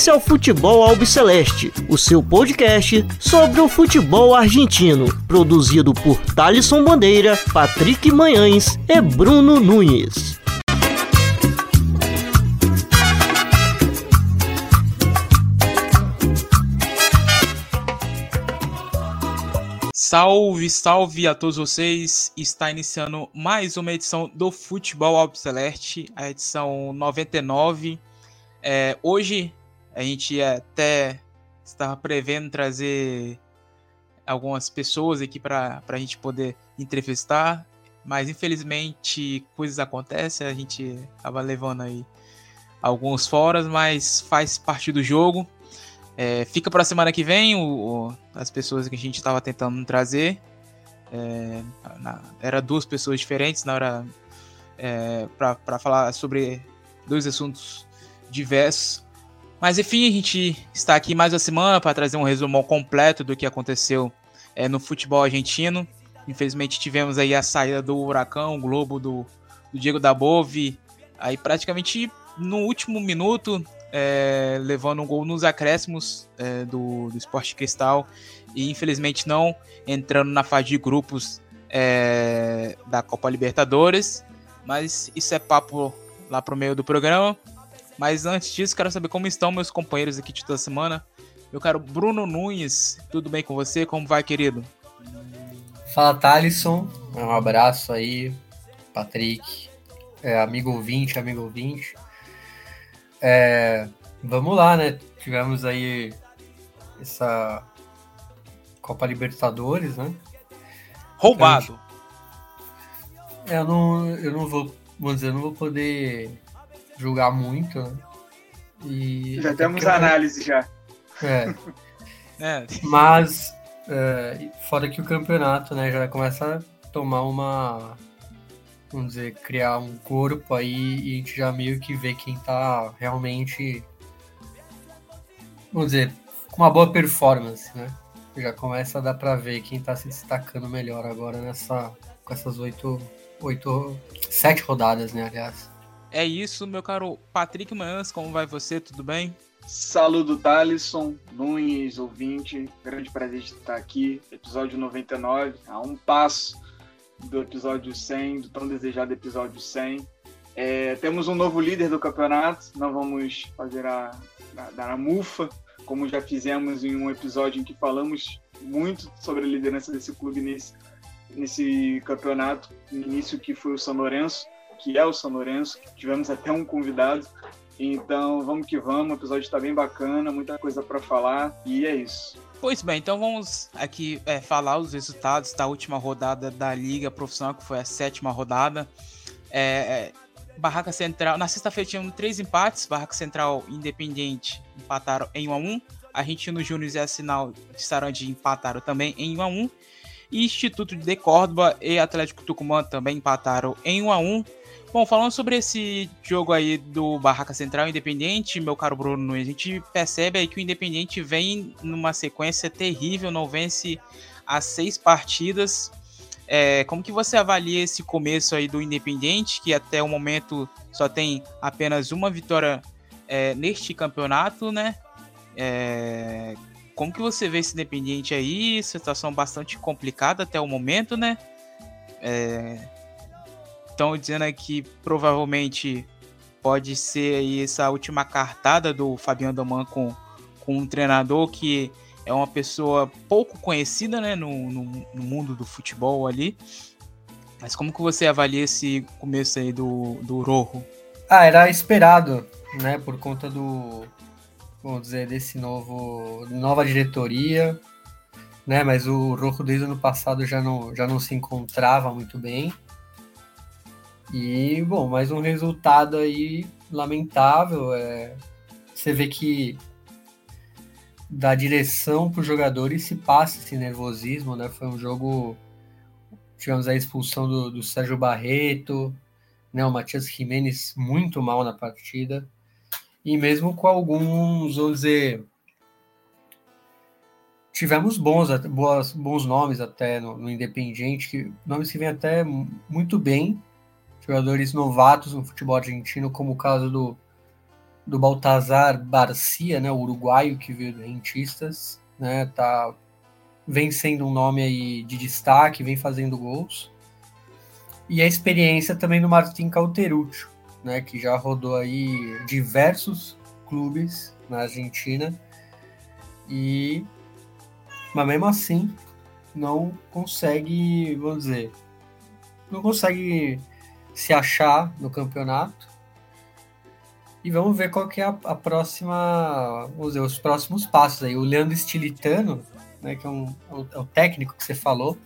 Esse é o Futebol Albiceleste, o seu podcast sobre o futebol argentino, produzido por Thalisson Bandeira, Patrick Manhães e Bruno Nunes. Salve, salve a todos vocês! Está iniciando mais uma edição do Futebol Albiceleste, a edição 99. É, hoje a gente até estava prevendo trazer algumas pessoas aqui para a gente poder entrevistar, mas infelizmente coisas acontecem, a gente acaba levando aí alguns foras, mas faz parte do jogo. É, fica para a semana que vem o, o, as pessoas que a gente estava tentando trazer. É, na, era duas pessoas diferentes na hora é, para falar sobre dois assuntos diversos. Mas enfim, a gente está aqui mais uma semana para trazer um resumo completo do que aconteceu é, no futebol argentino. Infelizmente tivemos aí a saída do Huracão, o Globo do, do Diego Dabove, aí praticamente no último minuto é, levando um gol nos acréscimos é, do, do Esporte Cristal e infelizmente não entrando na fase de grupos é, da Copa Libertadores. Mas isso é papo lá pro meio do programa. Mas antes disso, quero saber como estão meus companheiros aqui de toda semana. Meu caro Bruno Nunes, tudo bem com você? Como vai, querido? Fala, Thalisson. Um abraço aí, Patrick, é, amigo ouvinte, amigo ouvinte. É, vamos lá, né? Tivemos aí essa Copa Libertadores, né? Roubado. É, eu não, eu não vou, vamos dizer, eu não vou poder julgar muito, né? E já temos análise já. É. é. Mas é, fora que o campeonato, né, já começa a tomar uma vamos dizer, criar um corpo aí e a gente já meio que vê quem tá realmente, vamos dizer, com uma boa performance, né? Já começa a dar para ver quem tá se destacando melhor agora nessa, com essas oito, oito, sete rodadas, né, aliás. É isso, meu caro Patrick Manhãs, como vai você? Tudo bem? Saludo Thalisson, Nunes, ouvinte, grande prazer de estar aqui, episódio 99, a um passo do episódio 100, do tão desejado episódio 100. É, temos um novo líder do campeonato, não vamos fazer a, a, dar a mufa, como já fizemos em um episódio em que falamos muito sobre a liderança desse clube nesse, nesse campeonato, no início que foi o São Lourenço, que é o São Lourenço, tivemos até um convidado. Então vamos que vamos, o episódio está bem bacana, muita coisa para falar e é isso. Pois bem, então vamos aqui é, falar os resultados da última rodada da Liga Profissional, que foi a sétima rodada. É, é Barraca Central, na sexta-feira tinham três empates, Barraca Central e Independiente empataram em 1 a 1 Argentino Júnior e Assinal de Sarandi empataram também em 1 a 1 e Instituto de Córdoba e Atlético Tucumã também empataram em 1 a 1 Bom, falando sobre esse jogo aí do Barraca Central Independente, meu caro Bruno, a gente percebe aí que o Independente vem numa sequência terrível, não vence as seis partidas. É, como que você avalia esse começo aí do Independente, que até o momento só tem apenas uma vitória é, neste campeonato, né? É, como que você vê esse Independente aí? Situação bastante complicada até o momento, né? É, estão dizendo que provavelmente pode ser aí essa última cartada do Fabiano Doman com, com um treinador que é uma pessoa pouco conhecida né, no, no, no, mundo do futebol ali. Mas como que você avalia esse começo aí do, do Rojo? Ah, era esperado, né? Por conta do, vamos dizer, desse novo, nova diretoria, né? Mas o Rojo desde o ano passado já não, já não se encontrava muito bem. E, bom, mais um resultado aí lamentável. É, você vê que da direção para os jogadores se passa esse nervosismo, né? Foi um jogo. Tivemos a expulsão do, do Sérgio Barreto, né? O Matias Jimenez muito mal na partida. E mesmo com alguns, vamos dizer, tivemos bons, boas, bons nomes até no, no Independiente, que, nomes que vêm até muito bem jogadores novatos no futebol argentino, como o caso do, do Baltazar Barcia, né, o uruguaio que veio do Rentistas, né, tá vem sendo um nome aí de destaque, vem fazendo gols. E a experiência também do Martin Cauteruccio, né, que já rodou aí diversos clubes na Argentina. E mas mesmo assim não consegue, vamos dizer, não consegue se achar no campeonato. E vamos ver qual que é a, a próxima, vamos dizer, os próximos passos aí. O Leandro Stilitano, né, que é, um, é o técnico que você falou,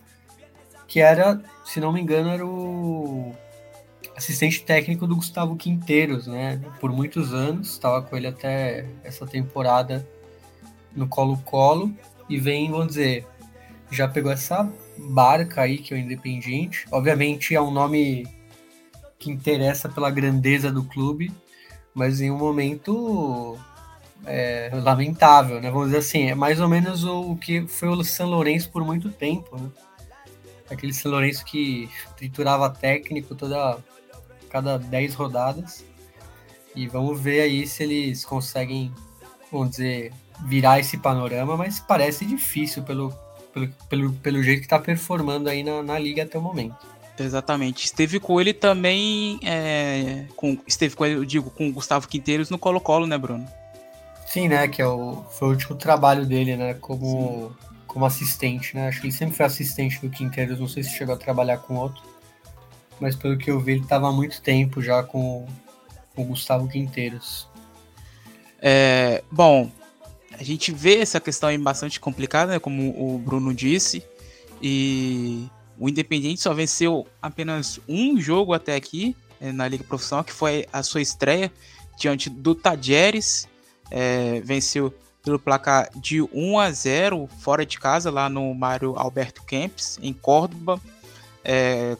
que era, se não me engano, era o assistente técnico do Gustavo Quinteiros, né? Por muitos anos, estava com ele até essa temporada no Colo-Colo e vem, vamos dizer, já pegou essa barca aí que é o Independiente. Obviamente é um nome que interessa pela grandeza do clube, mas em um momento é, lamentável, né? Vamos dizer assim, é mais ou menos o que foi o São Lourenço por muito tempo, né? Aquele São Lourenço que triturava técnico toda cada 10 rodadas. E vamos ver aí se eles conseguem, vamos dizer, virar esse panorama, mas parece difícil pelo, pelo, pelo, pelo jeito que está performando aí na, na liga até o momento. Exatamente. Esteve com ele também, é, com, esteve com ele, eu digo, com o Gustavo Quinteiros no Colo-Colo, né, Bruno? Sim, né, que é o, foi o último trabalho dele, né, como, como assistente, né, acho que ele sempre foi assistente do Quinteiros, não sei se chegou a trabalhar com outro, mas pelo que eu vi, ele estava há muito tempo já com, com o Gustavo Quinteiros. É, bom, a gente vê essa questão aí bastante complicada, né, como o Bruno disse, e o Independente só venceu apenas um jogo até aqui é, na Liga Profissional, que foi a sua estreia diante do Tajeres. É, venceu pelo placar de 1 a 0 fora de casa, lá no Mário Alberto Kempis, em Córdoba, é,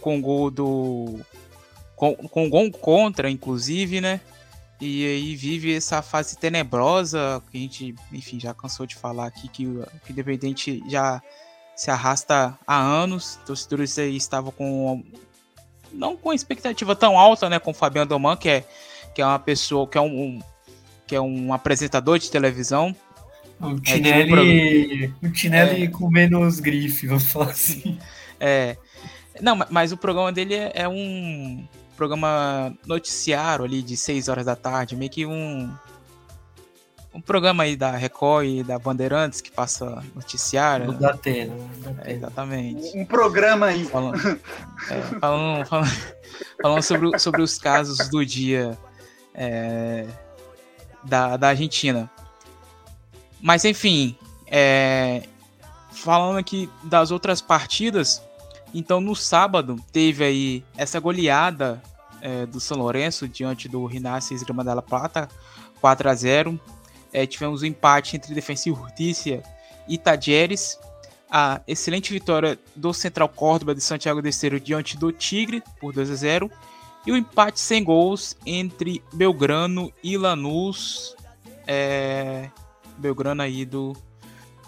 com gol do. Com, com gol contra, inclusive, né? E aí vive essa fase tenebrosa que a gente, enfim, já cansou de falar aqui que o Independente já se arrasta há anos. Torcedores aí estavam com não com expectativa tão alta, né, com o Fabiano Doman, que é que é uma pessoa, que é um, um que é um apresentador de televisão. O Tinelli, é, o Tinelli é, com menos grife, vamos falar assim. É. Não, mas o programa dele é, é um programa noticiário ali de 6 horas da tarde, meio que um um programa aí da Record e da Bandeirantes que passa noticiário. Do Datena. É, exatamente. Um programa aí. Falando, é, falando, falando, falando, sobre, sobre os casos do dia é, da, da Argentina. Mas enfim, é, falando aqui das outras partidas, então no sábado teve aí essa goleada é, do São Lourenço diante do Rinácio Esgrima da Plata, 4 a 0 é, tivemos um empate entre Defensa e Justiça e Tajeres. A excelente vitória do Central Córdoba de Santiago de Esteiro diante do Tigre por 2 a 0 e o empate sem gols entre Belgrano e Lanús. É, Belgrano aí do,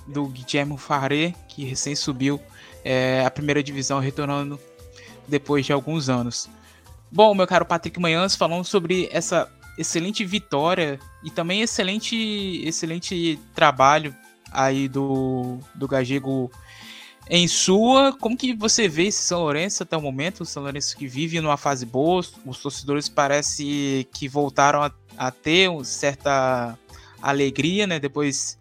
do Guilherme Faré, que recém subiu é, a primeira divisão, retornando depois de alguns anos. Bom, meu caro Patrick Manhãs, falando sobre essa excelente vitória e também excelente, excelente trabalho aí do, do Gagego em sua. Como que você vê esse São Lourenço até o momento? O São Lourenço que vive numa fase boa, os torcedores parece que voltaram a, a ter uma certa alegria, né? Depois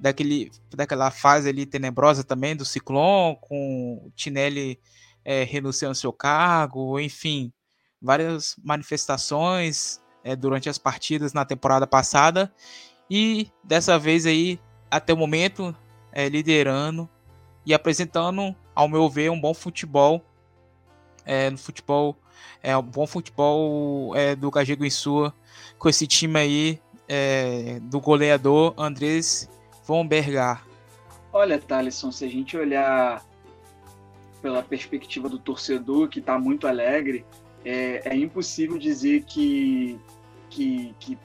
daquele, daquela fase ali tenebrosa também do Ciclone, com o Tinelli é, renunciando ao seu cargo, enfim, várias manifestações é, durante as partidas na temporada passada e dessa vez aí até o momento é, liderando e apresentando, ao meu ver, um bom futebol é, no futebol é um bom futebol é, do Gagego em sua com esse time aí é, do goleador Andrés Von Bergar. Olha, Thaleson, se a gente olhar pela perspectiva do torcedor que está muito alegre, é, é impossível dizer que, que, que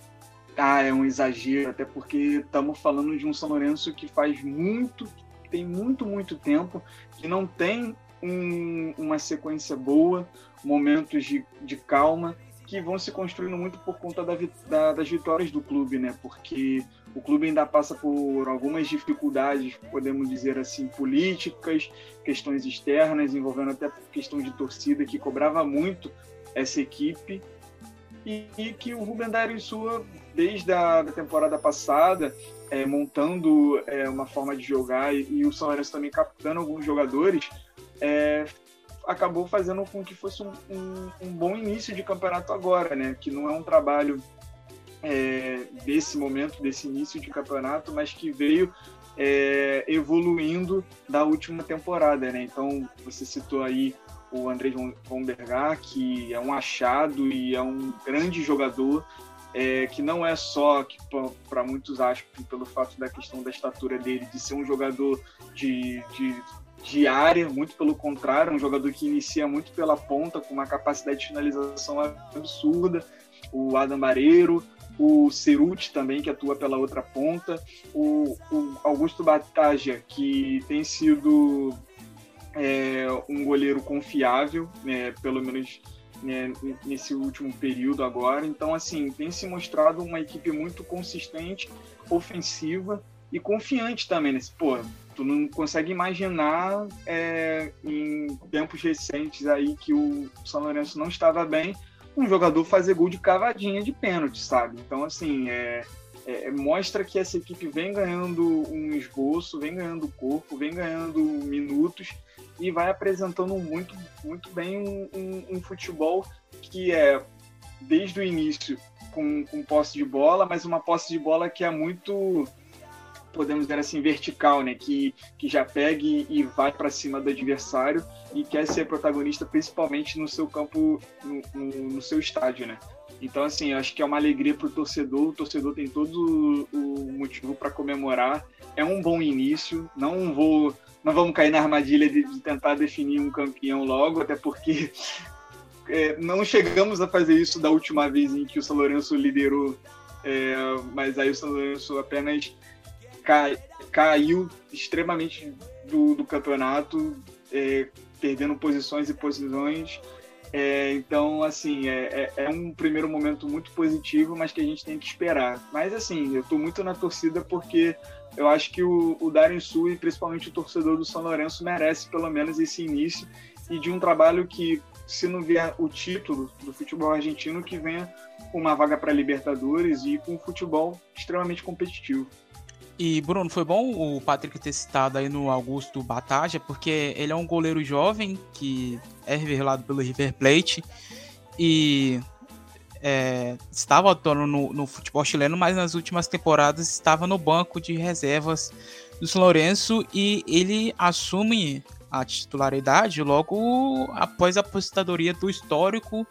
ah, é um exagero, até porque estamos falando de um São Lourenço que faz muito, tem muito, muito tempo, que não tem um, uma sequência boa, momentos de, de calma, que vão se construindo muito por conta da, da, das vitórias do clube, né? Porque o clube ainda passa por algumas dificuldades, podemos dizer assim, políticas, questões externas, envolvendo até questão de torcida que cobrava muito essa equipe e, e que o Rubem Dario Sua, desde a da temporada passada, é, montando é, uma forma de jogar e, e o São Lourenço também captando alguns jogadores, é, acabou fazendo com que fosse um, um, um, bom início de campeonato agora, né? Que não é um trabalho é, desse momento, desse início de campeonato, mas que veio é, evoluindo da última temporada, né? Então, você citou aí o André von Bergar, que é um achado e é um grande jogador, é, que não é só, para muitos acham, pelo fato da questão da estatura dele, de ser um jogador de, de, de área, muito pelo contrário, um jogador que inicia muito pela ponta, com uma capacidade de finalização absurda, o Adam Bareiro, o Ceruti também, que atua pela outra ponta, o, o Augusto Bataja, que tem sido é, um goleiro confiável, né, pelo menos né, nesse último período agora. Então, assim, tem se mostrado uma equipe muito consistente, ofensiva e confiante também. Né? Pô, tu não consegue imaginar é, em tempos recentes aí que o São Lourenço não estava bem, um jogador fazer gol de cavadinha de pênalti, sabe? Então, assim, é, é, mostra que essa equipe vem ganhando um esboço, vem ganhando corpo, vem ganhando minutos e vai apresentando muito, muito bem um, um, um futebol que é, desde o início, com, com posse de bola, mas uma posse de bola que é muito podemos dizer assim, vertical, né? Que, que já pegue e vai para cima do adversário e quer ser protagonista, principalmente no seu campo, no, no, no seu estádio, né? Então, assim, acho que é uma alegria para o torcedor. O torcedor tem todo o motivo para comemorar. É um bom início. Não vou não vamos cair na armadilha de, de tentar definir um campeão logo, até porque é, não chegamos a fazer isso da última vez em que o São Lourenço liderou, é, mas aí o São Lourenço apenas cai, caiu extremamente do, do campeonato, é, perdendo posições e posições. É, então, assim, é, é, é, um primeiro momento muito positivo, mas que a gente tem que esperar. Mas, assim, eu estou muito na torcida porque eu acho que o, o Darren Sul e principalmente o torcedor do São Lourenço merece pelo menos esse início e de um trabalho que, se não vier o título do futebol argentino, que venha uma vaga para Libertadores e com um futebol extremamente competitivo. E, Bruno, foi bom o Patrick ter citado aí no Augusto Bataja, porque ele é um goleiro jovem que é revelado pelo River Plate e é, estava atuando no, no, futebol chileno, mas nas últimas temporadas estava no banco de reservas do São Lourenço e ele assume a titularidade logo após a aposentadoria do histórico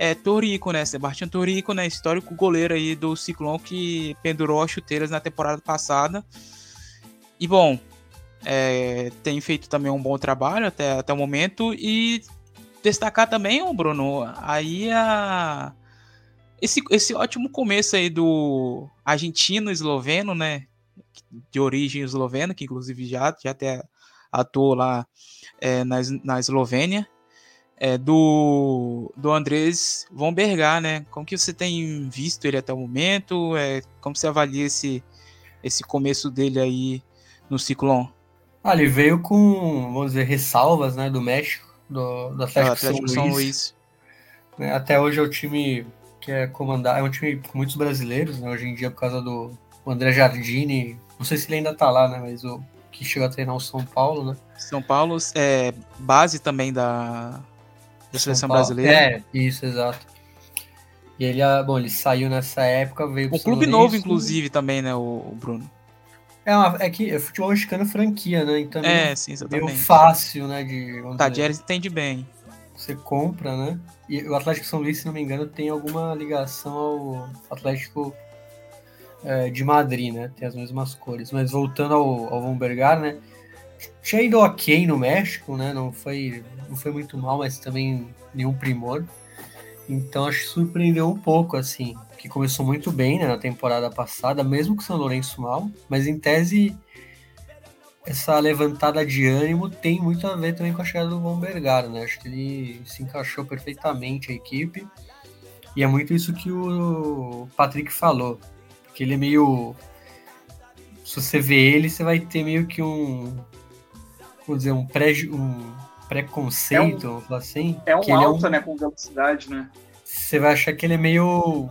é, Torico, né? Sebastião Torico, né? Histórico goleiro aí do Ciclone que pendurou as chuteiras na temporada passada. E bom, é, tem feito também um bom trabalho até, até o momento e destacar também, Bruno, aí a esse, esse ótimo começo aí do argentino esloveno, né? De origem eslovena, que inclusive já, já até atuou lá é, na, na Eslovênia. É, do, do Andrés Von Bergar, né? Como que você tem visto ele até o momento? É, como você avalia esse, esse começo dele aí no Ciclone? Ah, ele veio com, vamos dizer, ressalvas, né, do México, do, do Atlético, Atlético São, São Luís. Luís. Né, até hoje é o time que é comandado, é um time com muitos brasileiros, né? Hoje em dia, por causa do André Jardini, não sei se ele ainda tá lá, né? Mas o que chegou a treinar o São Paulo, né? São Paulo é base também da, da seleção brasileira. É, isso, exato. E ele, ah, bom, ele saiu nessa época, veio O clube novo, inclusive, também, né, o, Bruno? É, uma, é que futebol mexicano é franquia, né? Então é, sim, exatamente. Meio fácil, né? De, Tadieres entende bem. Você compra, né? E o Atlético São Luís, se não me engano, tem alguma ligação ao Atlético é, de Madrid, né? Tem as mesmas cores. Mas voltando ao, ao Von Bergar, né? Tinha ido ok no México, né? Não foi, não foi muito mal, mas também nenhum primor. Então acho que surpreendeu um pouco, assim, que começou muito bem né, na temporada passada, mesmo com o São Lourenço mal, mas em tese essa levantada de ânimo tem muito a ver também com a chegada do Von né? Acho que ele se encaixou perfeitamente a equipe. E é muito isso que o Patrick falou. Porque ele é meio. Se você vê ele, você vai ter meio que um. Vamos dizer, um, pré, um preconceito, é um, assim. É um que alto, é um, né? Com velocidade, né? Você vai achar que ele é meio.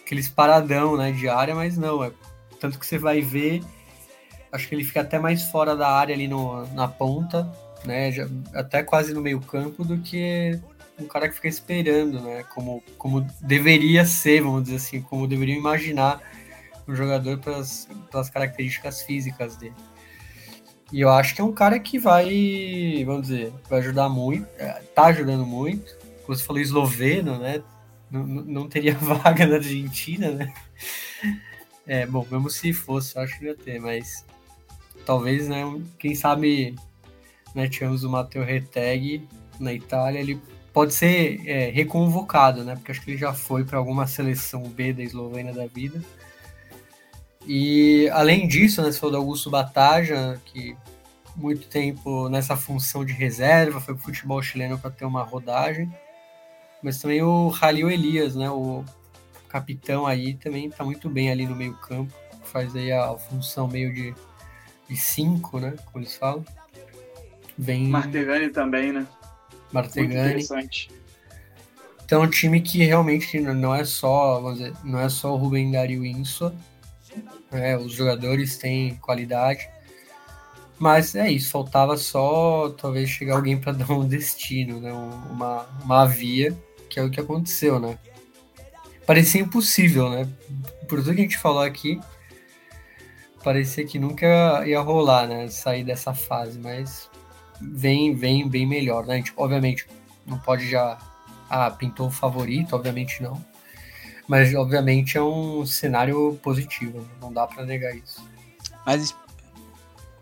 aqueles paradão, né? De área, mas não. É, tanto que você vai ver. Acho que ele fica até mais fora da área ali no, na ponta, né? Já, até quase no meio campo do que um cara que fica esperando, né? Como, como deveria ser, vamos dizer assim, como deveriam imaginar um jogador pelas, pelas características físicas dele. E eu acho que é um cara que vai, vamos dizer, vai ajudar muito, é, tá ajudando muito. Como você falou, esloveno, né? Não, não teria vaga na Argentina, né? É, bom, mesmo se fosse, eu acho que ia ter, mas talvez, né? Quem sabe, né? Tivemos o Matteo Reteg na Itália, ele pode ser é, reconvocado, né? Porque acho que ele já foi para alguma seleção B da Eslovênia da vida. E além disso, né, você falou do Augusto Bataja, que muito tempo nessa função de reserva, foi para o futebol chileno para ter uma rodagem. Mas também o Halil Elias, né, o capitão aí, também está muito bem ali no meio campo, faz aí a função meio de, de cinco, né, como eles falam. Vem... Martegani também, né? Martegani. Então, um time que realmente não é só, vamos dizer, não é só o Rubem Dario Insua, né? os jogadores têm qualidade, mas é isso, faltava só talvez chegar alguém para dar um destino, né? uma, uma via, que é o que aconteceu, né? Parecia impossível, né? Por tudo que a gente falou aqui, parecia que nunca ia rolar, né? Sair dessa fase, mas vem, vem bem melhor, né? A gente, obviamente, não pode já. Ah, pintou o favorito, obviamente não. Mas, obviamente, é um cenário positivo, né? não dá para negar isso. Mas,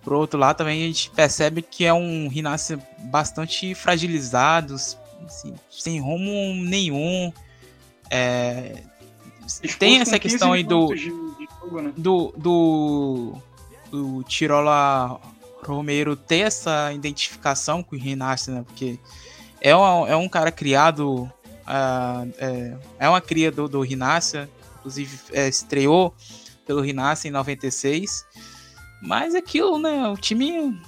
por outro lado, também a gente percebe que é um Rinasce bastante fragilizado, assim, sem rumo nenhum. É, tem essa questão aí do, de, de jogo, né? do, do, do Tirola Romero ter essa identificação com o Rinasce, né? Porque é, um é um cara criado. É, é, uma cria do, do Rinácia, inclusive é, estreou pelo Rinácia em 96. Mas aquilo, né? O time.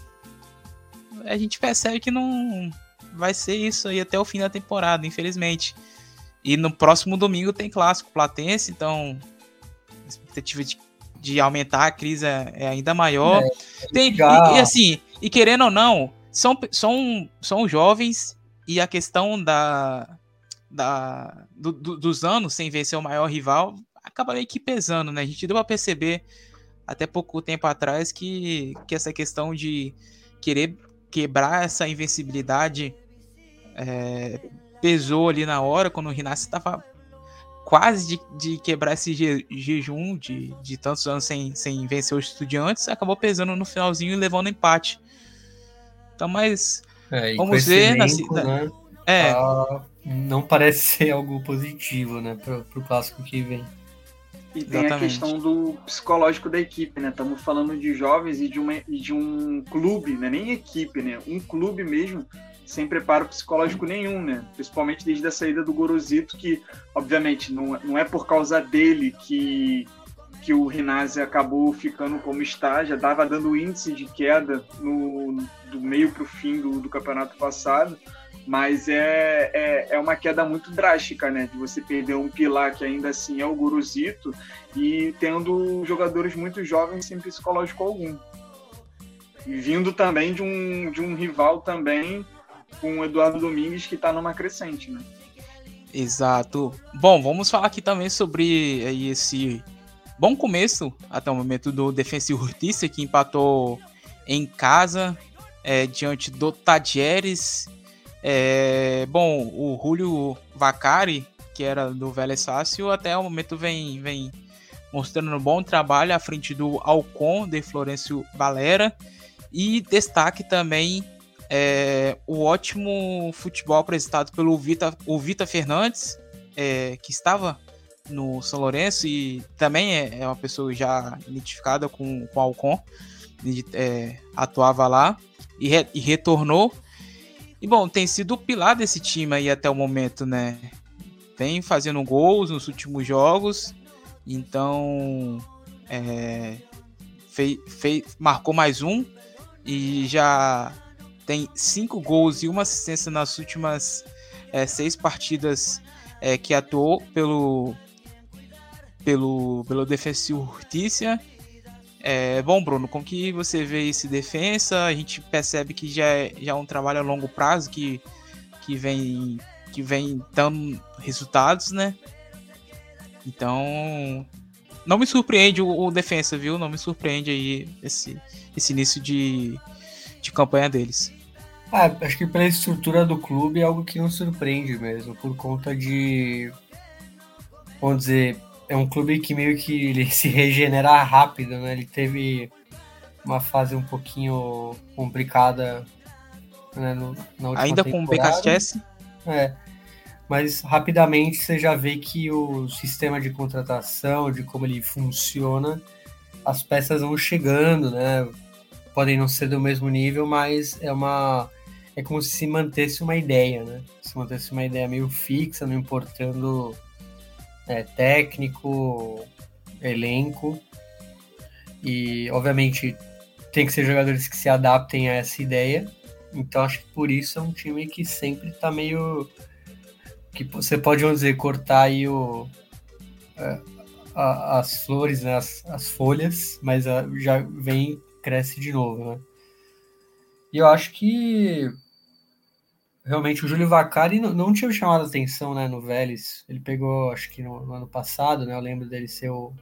A gente percebe que não vai ser isso aí até o fim da temporada, infelizmente. E no próximo domingo tem clássico platense, então a expectativa de de aumentar a crise é, é ainda maior. É, Tem, e, e, assim, e querendo ou não, são, são, são jovens e a questão da, da do, do, dos anos sem vencer o maior rival acaba meio que pesando, né? A gente deu a perceber até pouco tempo atrás que, que essa questão de querer quebrar essa invencibilidade é, pesou ali na hora, quando o Rinassi estava quase de, de quebrar esse je, jejum de, de tantos anos sem, sem vencer os estudiantes, acabou pesando no finalzinho e levando empate. Então, mas é, vamos ver. Elenco, na, né, é. Tá, não parece ser algo positivo, né, para o clássico que vem. E tem Exatamente. a questão do psicológico da equipe, né? Estamos falando de jovens e de, uma, e de um clube, né? nem equipe, né? Um clube mesmo sem preparo psicológico nenhum, né? Principalmente desde a saída do Gorosito, que, obviamente, não, não é por causa dele que, que o Rinazzi acabou ficando como está, já estava dando índice de queda no, do meio para o fim do, do campeonato passado, mas é, é, é, uma queda muito drástica, né? De você perder um pilar que ainda assim é o Gorosito e tendo jogadores muito jovens sem psicológico algum. E vindo também de um, de um rival também com o Eduardo Domingues, que está numa crescente, né? Exato. Bom, vamos falar aqui também sobre aí, esse bom começo até o momento do Defensa e Justiça, que empatou em casa é, diante do Tadieres. É, bom, o Julio Vacari, que era do Vélez Sácio, até o momento vem, vem mostrando um bom trabalho à frente do Alcon de Florencio Valera. E destaque também é, o ótimo futebol apresentado pelo Vita, o Vita Fernandes, é, que estava no São Lourenço e também é, é uma pessoa já identificada com, com o Alcon, é, atuava lá e, re, e, retornou. E bom, tem sido o pilar desse time aí até o momento, né? vem fazendo gols nos últimos jogos, então é, fei, fei, marcou mais um e já tem cinco gols e uma assistência nas últimas é, seis partidas é, que atuou pelo pelo pelo Defensa e Justiça. É, bom, Bruno, como que você vê esse defensa? A gente percebe que já é, já é um trabalho a longo prazo que, que vem que vem dando resultados, né? Então, não me surpreende o, o defensa, viu? Não me surpreende aí esse, esse início de, de campanha deles. Ah, acho que pela estrutura do clube é algo que não surpreende mesmo, por conta de. Vamos dizer, é um clube que meio que ele se regenera rápido, né? Ele teve uma fase um pouquinho complicada né, no, na última Ainda com o BKSS? É. Mas rapidamente você já vê que o sistema de contratação, de como ele funciona, as peças vão chegando, né? Podem não ser do mesmo nível, mas é uma é como se se mantesse uma ideia, né? Se mantesse uma ideia meio fixa, não importando é, técnico, elenco. E, obviamente, tem que ser jogadores que se adaptem a essa ideia. Então, acho que por isso é um time que sempre tá meio. que você pode, vamos dizer, cortar aí o. É, a, as flores, né, as, as folhas, mas a, já vem cresce de novo, né? E eu acho que realmente o Júlio Vacari não, não tinha chamado atenção né, no Vélez. Ele pegou, acho que no, no ano passado, né? Eu lembro dele ser o,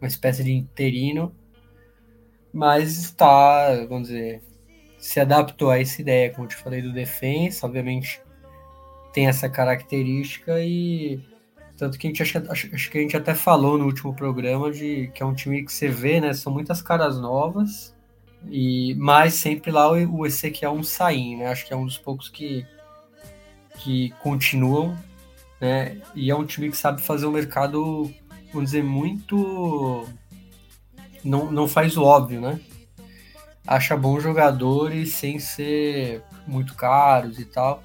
uma espécie de interino. Mas está, vamos dizer, se adaptou a essa ideia, como eu te falei, do defensa, obviamente tem essa característica e tanto que a gente acho, acho, que a gente até falou no último programa de que é um time que você vê, né? São muitas caras novas e mas sempre lá o, o Ezequiel um sair, né? Acho que é um dos poucos que que continuam, né? E é um time que sabe fazer o mercado, vamos dizer, muito. Não, não faz o óbvio, né? Acha bons jogadores sem ser muito caros e tal.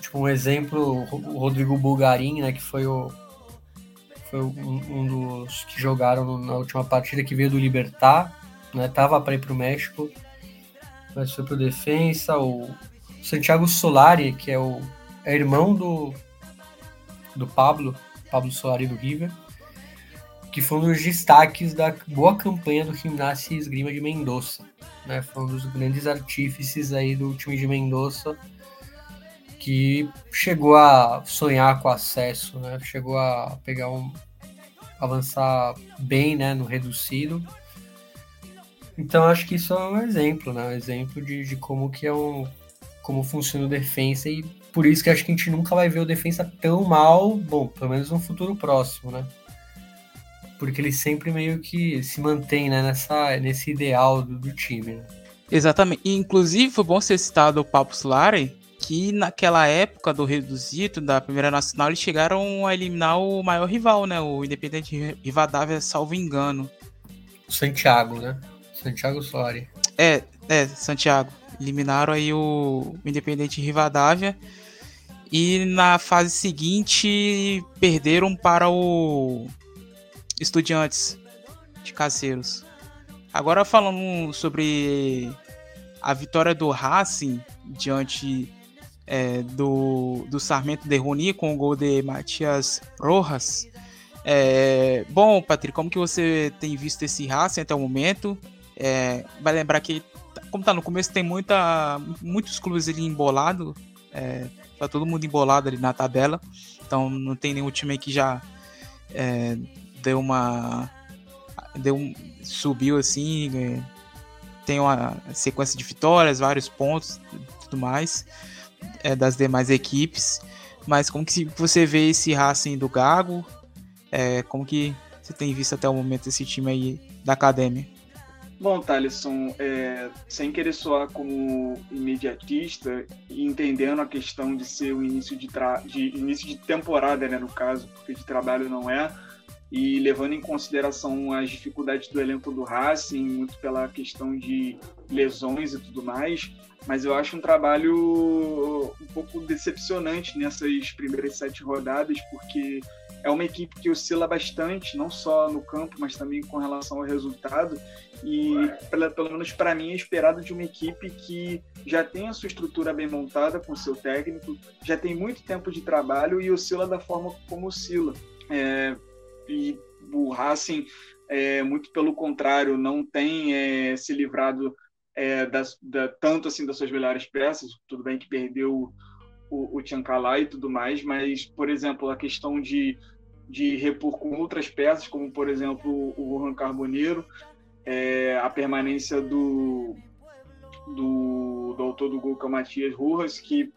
Tipo, um exemplo, o Rodrigo Bulgarin, né? Que foi o. Foi um, um dos que jogaram na última partida que veio do Libertar, né? Tava para ir para o México, mas foi pro defensa. O Santiago Solari, que é o é irmão do, do Pablo, Pablo Solari do River, que foi um dos destaques da boa campanha do Gimnasia Esgrima de Mendoza. Né? Foi um dos grandes artífices aí do time de Mendoza, que chegou a sonhar com acesso, né? chegou a pegar um. avançar bem né, no reduzido. Então acho que isso é um exemplo, né? Um exemplo de, de como que é um, como funciona o defensa e por isso que acho que a gente nunca vai ver o defensa tão mal, bom, pelo menos no futuro próximo, né? Porque ele sempre meio que se mantém né, nessa, nesse ideal do, do time. Né? Exatamente. E, inclusive, foi bom ser citado o Papo Solari, que naquela época do Reduzido, da Primeira Nacional, eles chegaram a eliminar o maior rival, né? O Independente Rivadavia, salvo engano. Santiago, né? Santiago Solari. É, é, Santiago. Eliminaram aí o Independente Rivadavia. E na fase seguinte perderam para o Estudiantes de Caseiros. Agora falando sobre a vitória do Racing diante é, do, do Sarmento de Roni com o gol de Matias Rojas. É, bom, Patrick, como que você tem visto esse Racing até o momento? É, vai lembrar que como tá no começo, tem muita, muitos clubes ali embolado. É, tá todo mundo embolado ali na tabela. Então não tem nenhum time que já é, deu uma. Deu um, subiu assim. É, tem uma sequência de vitórias, vários pontos tudo mais é, das demais equipes. Mas como que você vê esse Racing do Gago? É, como que você tem visto até o momento esse time aí da academia? Bom, Thaleson, é, sem querer soar como imediatista e entendendo a questão de ser o início de, de, início de temporada, né, no caso, porque de trabalho não é, e levando em consideração as dificuldades do elenco do Racing, muito pela questão de lesões e tudo mais, mas eu acho um trabalho um pouco decepcionante nessas primeiras sete rodadas, porque é uma equipe que oscila bastante, não só no campo, mas também com relação ao resultado. E, pelo menos para mim, é esperado de uma equipe que já tem a sua estrutura bem montada com seu técnico, já tem muito tempo de trabalho e oscila da forma como oscila. É, e o Racing, é, muito pelo contrário, não tem é, se livrado é, da, tanto assim das suas melhores peças. Tudo bem que perdeu o, o e tudo mais, mas, por exemplo, a questão de, de repor com outras peças, como, por exemplo, o Rohan Carboneiro, é, a permanência do, do, autor do gol, que é o Matias Rojas, que,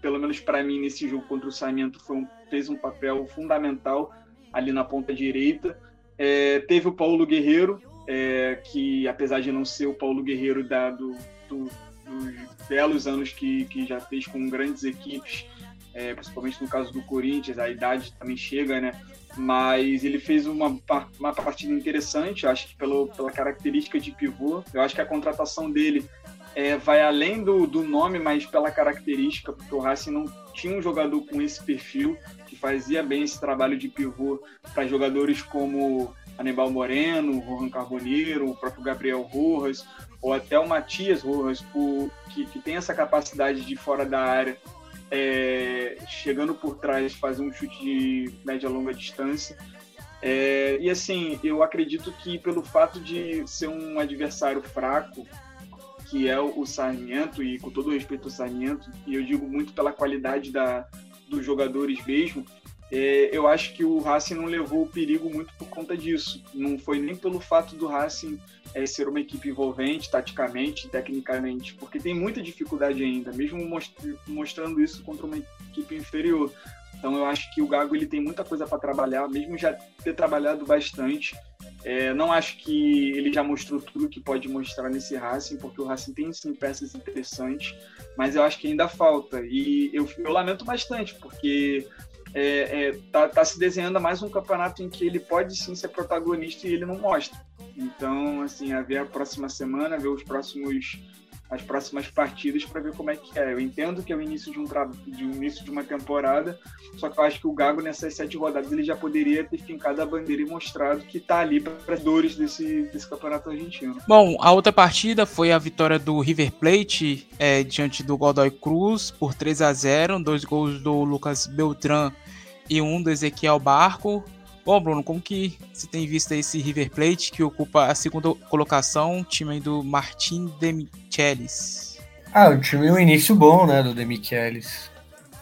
pelo menos para mim, nesse jogo contra o Sarmiento, foi um, fez um papel fundamental ali na ponta direita. É, teve o Paulo Guerreiro, é, que apesar de não ser o Paulo Guerreiro da, do, do, dos belos anos que, que já fez com grandes equipes, é, principalmente no caso do Corinthians, a idade também chega, né? Mas ele fez uma, uma partida interessante, acho que pelo, pela característica de pivô. Eu acho que a contratação dele é, vai além do, do nome, mas pela característica, porque o Racing não tinha um jogador com esse perfil, que fazia bem esse trabalho de pivô para jogadores como Anibal Moreno, Rohan Carboneiro, o próprio Gabriel Rojas, ou até o Matias Rojas, que, que tem essa capacidade de fora da área, é, chegando por trás, fazer um chute de média longa distância. É, e assim, eu acredito que pelo fato de ser um adversário fraco, que é o Sarmiento, e com todo respeito ao Sarmiento, e eu digo muito pela qualidade da, dos jogadores mesmo, eu acho que o Racing não levou o perigo muito por conta disso. Não foi nem pelo fato do Racing é, ser uma equipe envolvente, taticamente, tecnicamente, porque tem muita dificuldade ainda, mesmo mostrando isso contra uma equipe inferior. Então eu acho que o Gago ele tem muita coisa para trabalhar, mesmo já ter trabalhado bastante. É, não acho que ele já mostrou tudo que pode mostrar nesse Racing, porque o Racing tem sim peças interessantes, mas eu acho que ainda falta. E eu, eu lamento bastante, porque é, é, tá, tá, se desenhando mais um campeonato em que ele pode sim ser protagonista e ele não mostra. Então, assim, a ver a próxima semana, ver os próximos as próximas partidas para ver como é que é. Eu entendo que é o início de um, de um início de uma temporada, só que eu acho que o Gago nessas sete rodadas ele já poderia ter fincado a bandeira e mostrado que está ali para dores desse, desse campeonato argentino. Bom, a outra partida foi a vitória do River Plate é, diante do Godoy Cruz por 3 a 0 dois gols do Lucas Beltrán e um do Ezequiel Barco. Bom, Bruno, como que você tem visto esse River Plate que ocupa a segunda colocação, time do Martin Demichelis? Ah, o time é um início bom, né, do Demichelis.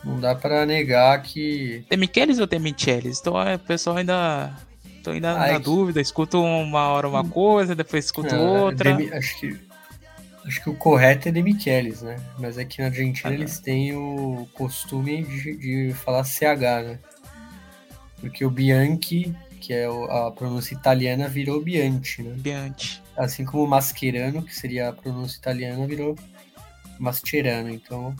Não dá para negar que. Demichelis ou Demichelis? Então é, o pessoal ainda. Tô ainda Ai, na que... dúvida, escuto uma hora uma coisa, depois escuto Não, é, outra. Demi... Acho que Acho que o correto é Demichelis, né? Mas aqui na Argentina ah, eles têm o costume de, de, falar CH, né? Porque o Bianchi, que é a pronúncia italiana, virou Bianchi, né? Bianchi. Assim como o Mascherano, que seria a pronúncia italiana, virou Mascherano. Então,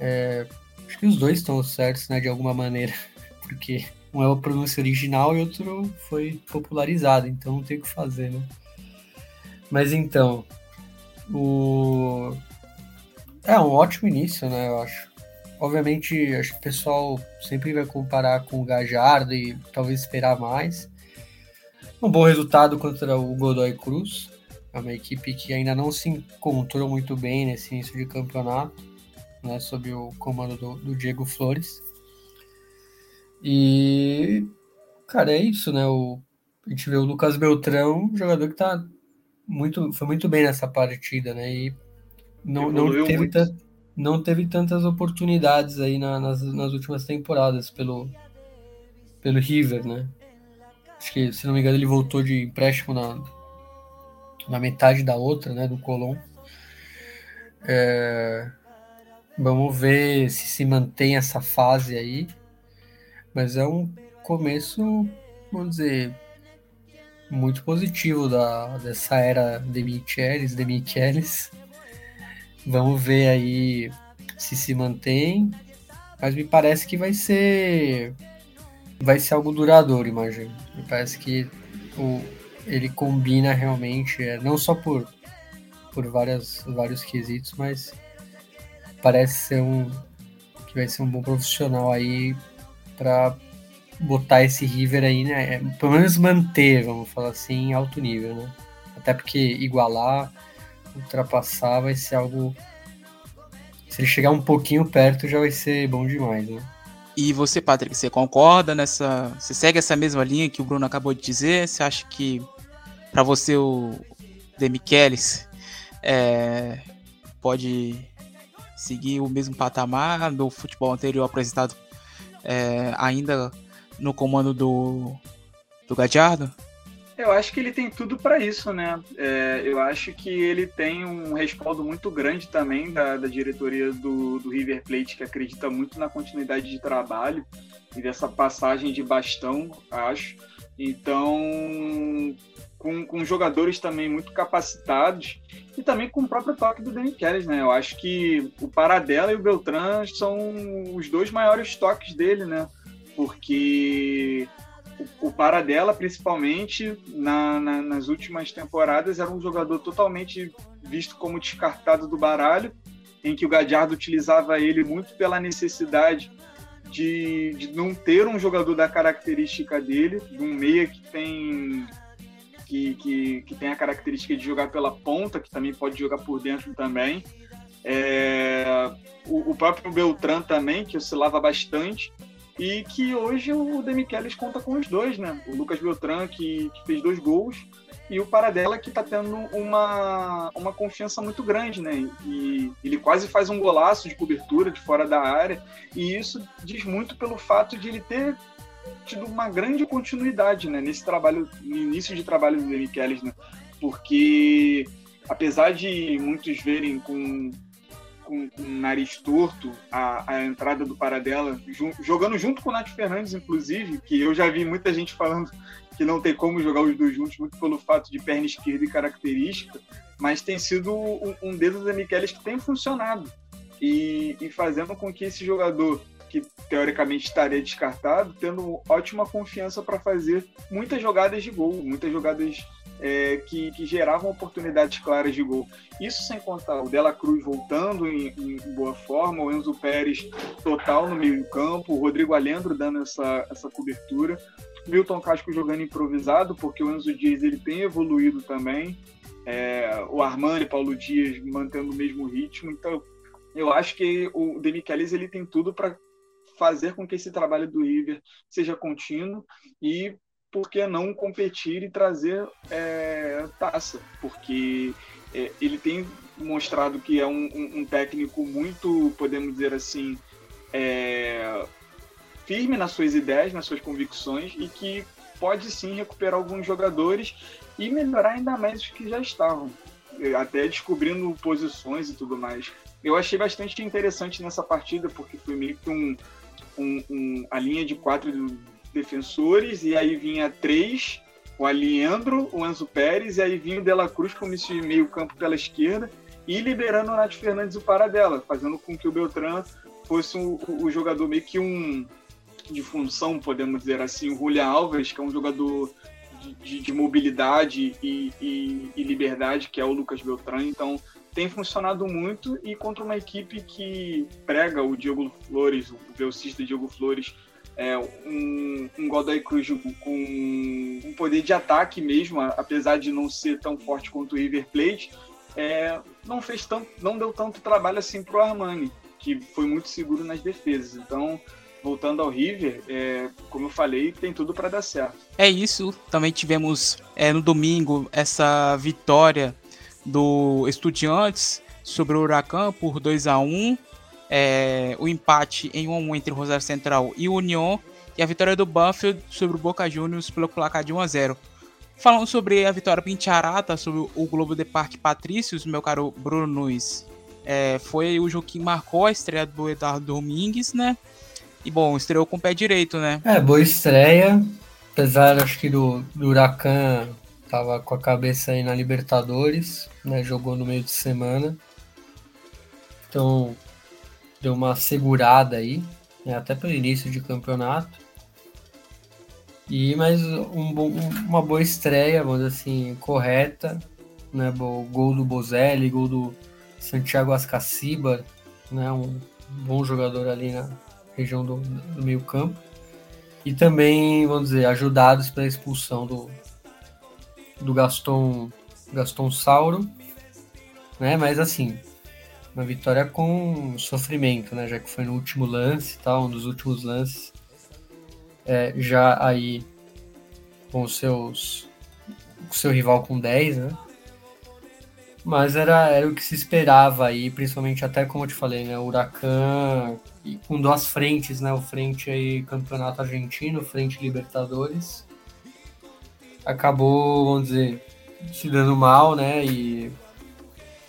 é, acho que os dois estão certos, né? De alguma maneira. Porque um é a pronúncia original e outro foi popularizado. Então não tem o que fazer, né? Mas então, o... É um ótimo início, né? Eu acho. Obviamente, acho que o pessoal sempre vai comparar com o Gajardo e talvez esperar mais. Um bom resultado contra o Godoy Cruz. É uma equipe que ainda não se encontrou muito bem nesse início de campeonato, né, sob o comando do, do Diego Flores. E, cara, é isso, né? O, a gente vê o Lucas Beltrão, um jogador que tá muito, foi muito bem nessa partida, né? E não, não teve, não teve tantas oportunidades aí na, nas, nas últimas temporadas pelo, pelo River, né? Acho que, se não me engano, ele voltou de empréstimo na, na metade da outra, né? Do Colón. É, vamos ver se se mantém essa fase aí. Mas é um começo, vamos dizer, muito positivo da, dessa era de Michelis, de Michelis. Vamos ver aí se se mantém, mas me parece que vai ser vai ser algo duradouro, imagino. Me parece que o, ele combina realmente, é, não só por por várias, vários quesitos, mas parece ser um que vai ser um bom profissional aí para botar esse River aí, né? É, pelo menos manter, vamos falar assim, em alto nível, né? Até porque igualar, ultrapassar vai ser algo. Se ele chegar um pouquinho perto, já vai ser bom demais, né? E você, Patrick, você concorda nessa. Você segue essa mesma linha que o Bruno acabou de dizer? Você acha que para você o Demichelis é, pode seguir o mesmo patamar do futebol anterior apresentado é, ainda no comando do, do Gadiardo? Eu acho que ele tem tudo para isso, né? É, eu acho que ele tem um respaldo muito grande também da, da diretoria do, do, River Plate, que acredita muito na continuidade de trabalho e dessa passagem de bastão, acho. Então, com, com jogadores também muito capacitados e também com o próprio toque do Danny Kelly, né? Eu acho que o Paradela e o Beltrán são os dois maiores toques dele, né? Porque o, Paradela, principalmente na, na, nas últimas temporadas, era um jogador totalmente visto como descartado do baralho, em que o Gadiardo utilizava ele muito pela necessidade de, de não ter um jogador da característica dele, de um meia que tem que, que, que, tem a característica de jogar pela ponta, que também pode jogar por dentro também. É, o, o, próprio Beltrán também, que oscilava bastante. E que hoje o Demichelis conta com os dois, né? O Lucas Beltrán, que, que fez dois gols, e o Paradela, que está tendo uma, uma confiança muito grande, né? E ele quase faz um golaço de cobertura de fora da área, e isso diz muito pelo fato de ele ter tido uma grande continuidade, né? Nesse trabalho, no início de trabalho do Demichelis, né? Porque apesar de muitos verem com com, o nariz torto a, a entrada do Paradela, jogando junto com o Nath Fernandes, inclusive, que eu já vi muita gente falando que não tem como jogar os dois juntos, muito pelo fato de perna esquerda e característica, mas tem sido um, um dedo da Michelis que tem funcionado. E, e fazendo com que esse jogador que teoricamente estaria descartado, tendo ótima confiança para fazer muitas jogadas de gol, muitas jogadas é, que, que, geravam oportunidades claras de gol. Isso sem contar o Dela Cruz voltando em, em boa forma, o Enzo Pérez total no meio campo, o Rodrigo Alendro dando essa, essa cobertura, Milton Casco jogando improvisado, porque o Enzo Dias ele tem evoluído também, é, o Armani, Paulo Dias mantendo o mesmo ritmo, então eu acho que o Demichelis ele tem tudo para fazer com que esse trabalho do River seja contínuo e por que não competir e trazer é, taça? Porque é, ele tem mostrado que é um, um, um, técnico muito, podemos dizer assim, é, firme nas suas ideias, nas suas convicções e que pode sim recuperar alguns jogadores e melhorar ainda mais os que já estavam, até descobrindo posições e tudo mais. Eu achei bastante interessante nessa partida porque foi meio que um, um, um a linha de quatro defensores, e aí vinha três, o Aliendro, o Enzo Pérez, e aí vinha o Dela Cruz como esse meio campo pela esquerda, e liberando o Nath Fernandes o Paradela, fazendo com que o Beltrán fosse o, o jogador meio que um de função, podemos dizer assim, o Julian Alves, que é um jogador de, de, de mobilidade e, e, e, liberdade, que é o Lucas Beltrán, então tem funcionado muito e contra uma equipe que prega o Diego Flores, o velocista Diego Flores, é, um, um Godoy Cruz com um poder de ataque mesmo, apesar de não ser tão forte quanto o River Plate, é, não fez tanto, não deu tanto trabalho assim para o Armani, que foi muito seguro nas defesas. Então, voltando ao River, é, como eu falei, tem tudo para dar certo. É isso. Também tivemos é, no domingo essa vitória do Estudiantes sobre o Huracan por 2 a 1 é, o empate em 1 a 1 entre o Rosário Central e o União e a vitória do Banfield sobre o Boca Juniors pelo placar de 1 a 0. Falando sobre a vitória Pincharata sobre o Globo de Parque Patrícios, meu caro Bruno Nunes, é, foi o jogo que marcou a estreia do Eduardo Domingues, né? E bom, estreou com o pé direito, né? É, boa estreia, apesar acho que do, do Huracan tava com a cabeça aí na Libertadores, né? Jogou no meio de semana. Então, deu uma segurada aí, né, até pelo início de campeonato. E mais um, uma boa estreia, vamos dizer assim, correta, né? Gol do Bozelli, gol do Santiago Ascaciba, né? Um bom jogador ali na região do, do meio campo. E também, vamos dizer, ajudados pela expulsão do, do Gaston, Gaston Sauro, né? Mas assim, uma vitória com sofrimento, né? Já que foi no último lance, tal, um dos últimos lances, é, já aí com seus com seu rival com 10, né? Mas era, era o que se esperava aí, principalmente até como eu te falei, né? O Huracan com duas frentes, né? O frente aí Campeonato Argentino, frente Libertadores. Acabou, vamos dizer, se dando mal, né? E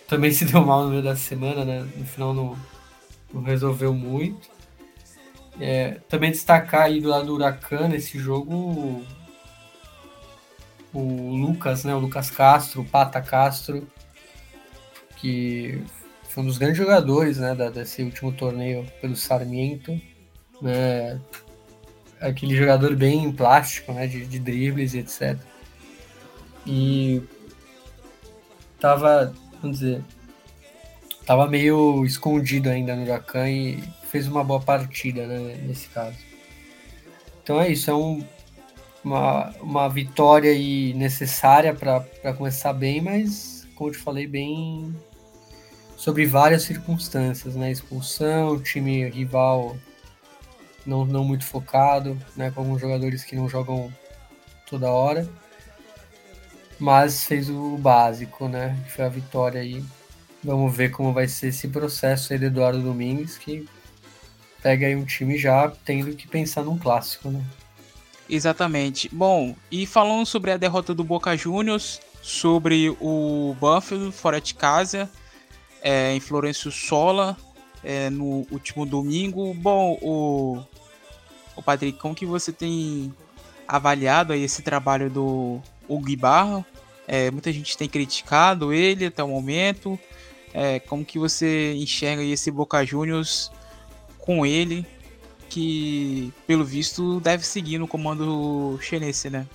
também se deu mal no meio da semana, né? No final não, não resolveu muito. É, também destacar aí do lado do Huracan nesse jogo o Lucas, né? O Lucas Castro, o Pata Castro, que foi um dos grandes jogadores, né? Da, desse último torneio pelo Sarmiento, né? Aquele jogador bem plástico, né? De, de dribles e etc. E tava vamos dizer, tava meio escondido ainda no Huracan e fez uma boa partida, né, nesse caso. Então é isso, é um, uma, uma vitória aí necessária para começar bem, mas, como eu te falei, bem sobre várias circunstâncias, né? Expulsão, time rival não, não muito focado, né? Com alguns jogadores que não jogam toda hora mas fez o básico, né? Foi a vitória aí. Vamos ver como vai ser esse processo aí do Eduardo Domingues, que pega aí um time já tendo que pensar num clássico, né? Exatamente. Bom, e falando sobre a derrota do Boca Juniors, sobre o Banfield fora de casa, é, em Florencio Sola, é, no último domingo. Bom, o, o Patrick, como que você tem avaliado aí esse trabalho do o Guibarra. É, muita gente tem criticado ele até o momento. É, como que você enxerga esse Boca Juniors com ele, que pelo visto deve seguir no comando chinense, né?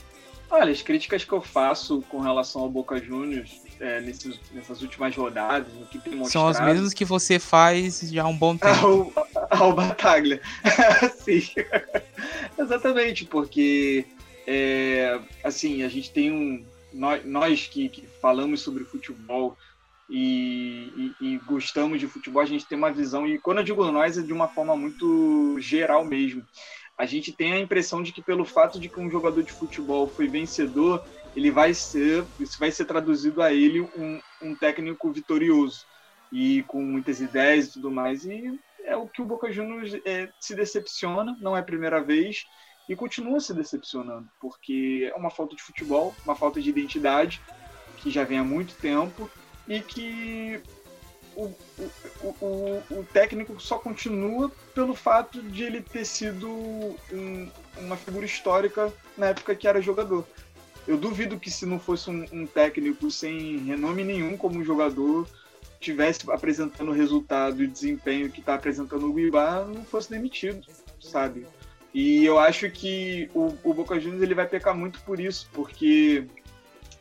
Olha, as críticas que eu faço com relação ao Boca Juniors é, nesses, nessas últimas rodadas, no que tem mostrado... São as mesmas que você faz já há um bom tempo. Ao, ao Bataglia. Sim. Exatamente, porque é, assim, a gente tem um. Nós, que, que falamos sobre futebol e, e, e, gostamos de futebol, a gente tem uma visão, e quando eu digo nós, é de uma forma muito geral mesmo. A gente tem a impressão de que, pelo fato de que um jogador de futebol foi vencedor, ele vai ser, isso vai ser traduzido a ele um, um técnico vitorioso e com muitas ideias e tudo mais. E é o que o Boca Juniors é, se decepciona, não é a primeira vez e continua se decepcionando, porque é uma falta de futebol, uma falta de identidade que já vem há muito tempo e que o, o, o, o técnico só continua pelo fato de ele ter sido um, uma figura histórica na época que era jogador. Eu duvido que se não fosse um, um técnico sem renome nenhum como jogador, tivesse apresentando o resultado e desempenho que está apresentando o Guibá, não fosse demitido, sabe? E eu acho que o, o Boca Juniors ele vai pecar muito por isso, porque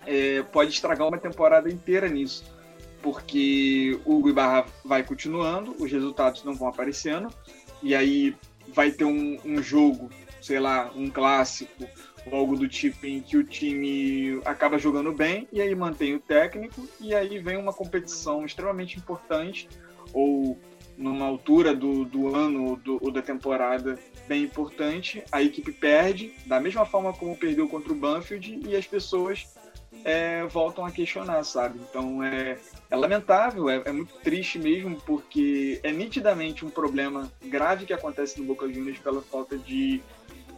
é, pode estragar uma temporada inteira nisso. Porque o Guibarra vai continuando, os resultados não vão aparecendo, e aí vai ter um, um jogo, sei lá, um clássico, ou algo do tipo em que o time acaba jogando bem, e aí mantém o técnico, e aí vem uma competição extremamente importante, ou numa altura do, do ano do, ou da temporada bem importante, a equipe perde, da mesma forma como perdeu contra o Banfield, e as pessoas é, voltam a questionar, sabe? Então é, é lamentável, é, é, muito triste mesmo, porque é nitidamente um problema grave que acontece no Boca Juniors pela falta de,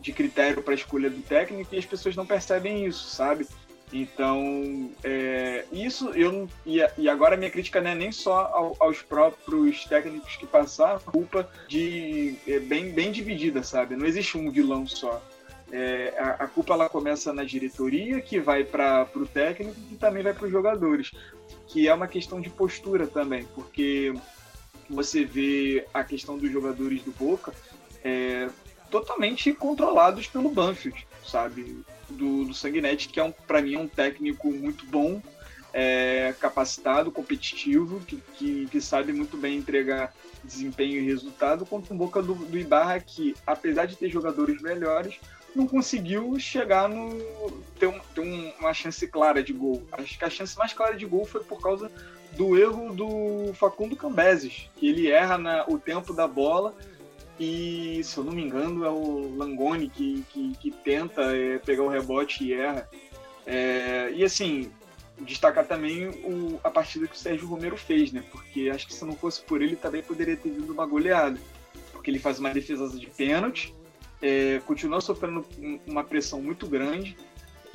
de critério para escolha do técnico e as pessoas não percebem isso, sabe? Então, é, isso eu e, e agora a minha crítica não é nem só ao, aos próprios técnicos que passaram, culpa de é, bem, bem dividida, sabe? Não existe um vilão só. É, a, a, culpa ela começa na diretoria, que vai para o técnico e também vai para os jogadores, que é uma questão de postura também, porque você vê a questão dos jogadores do Boca é, totalmente controlados pelo Banfield, sabe? do, do Sanguinetti, que é um, para mim é um técnico muito bom, é, capacitado, competitivo, que, que, que, sabe muito bem entregar desempenho e resultado, contra um Boca do, do Ibarra que, apesar de ter jogadores melhores, não conseguiu chegar no. ter, um, ter um, uma chance clara de gol. Acho que a chance mais clara de gol foi por causa do erro do Facundo Cambeses, que ele erra na, o tempo da bola e, se eu não me engano, é o Langoni que, que, que tenta é, pegar o rebote e erra. É, e assim, destacar também o, a partida que o Sérgio Romero fez, né? Porque acho que se não fosse por ele também poderia ter vindo uma goleada. Porque ele faz uma defesa de pênalti, é, continua sofrendo uma pressão muito grande,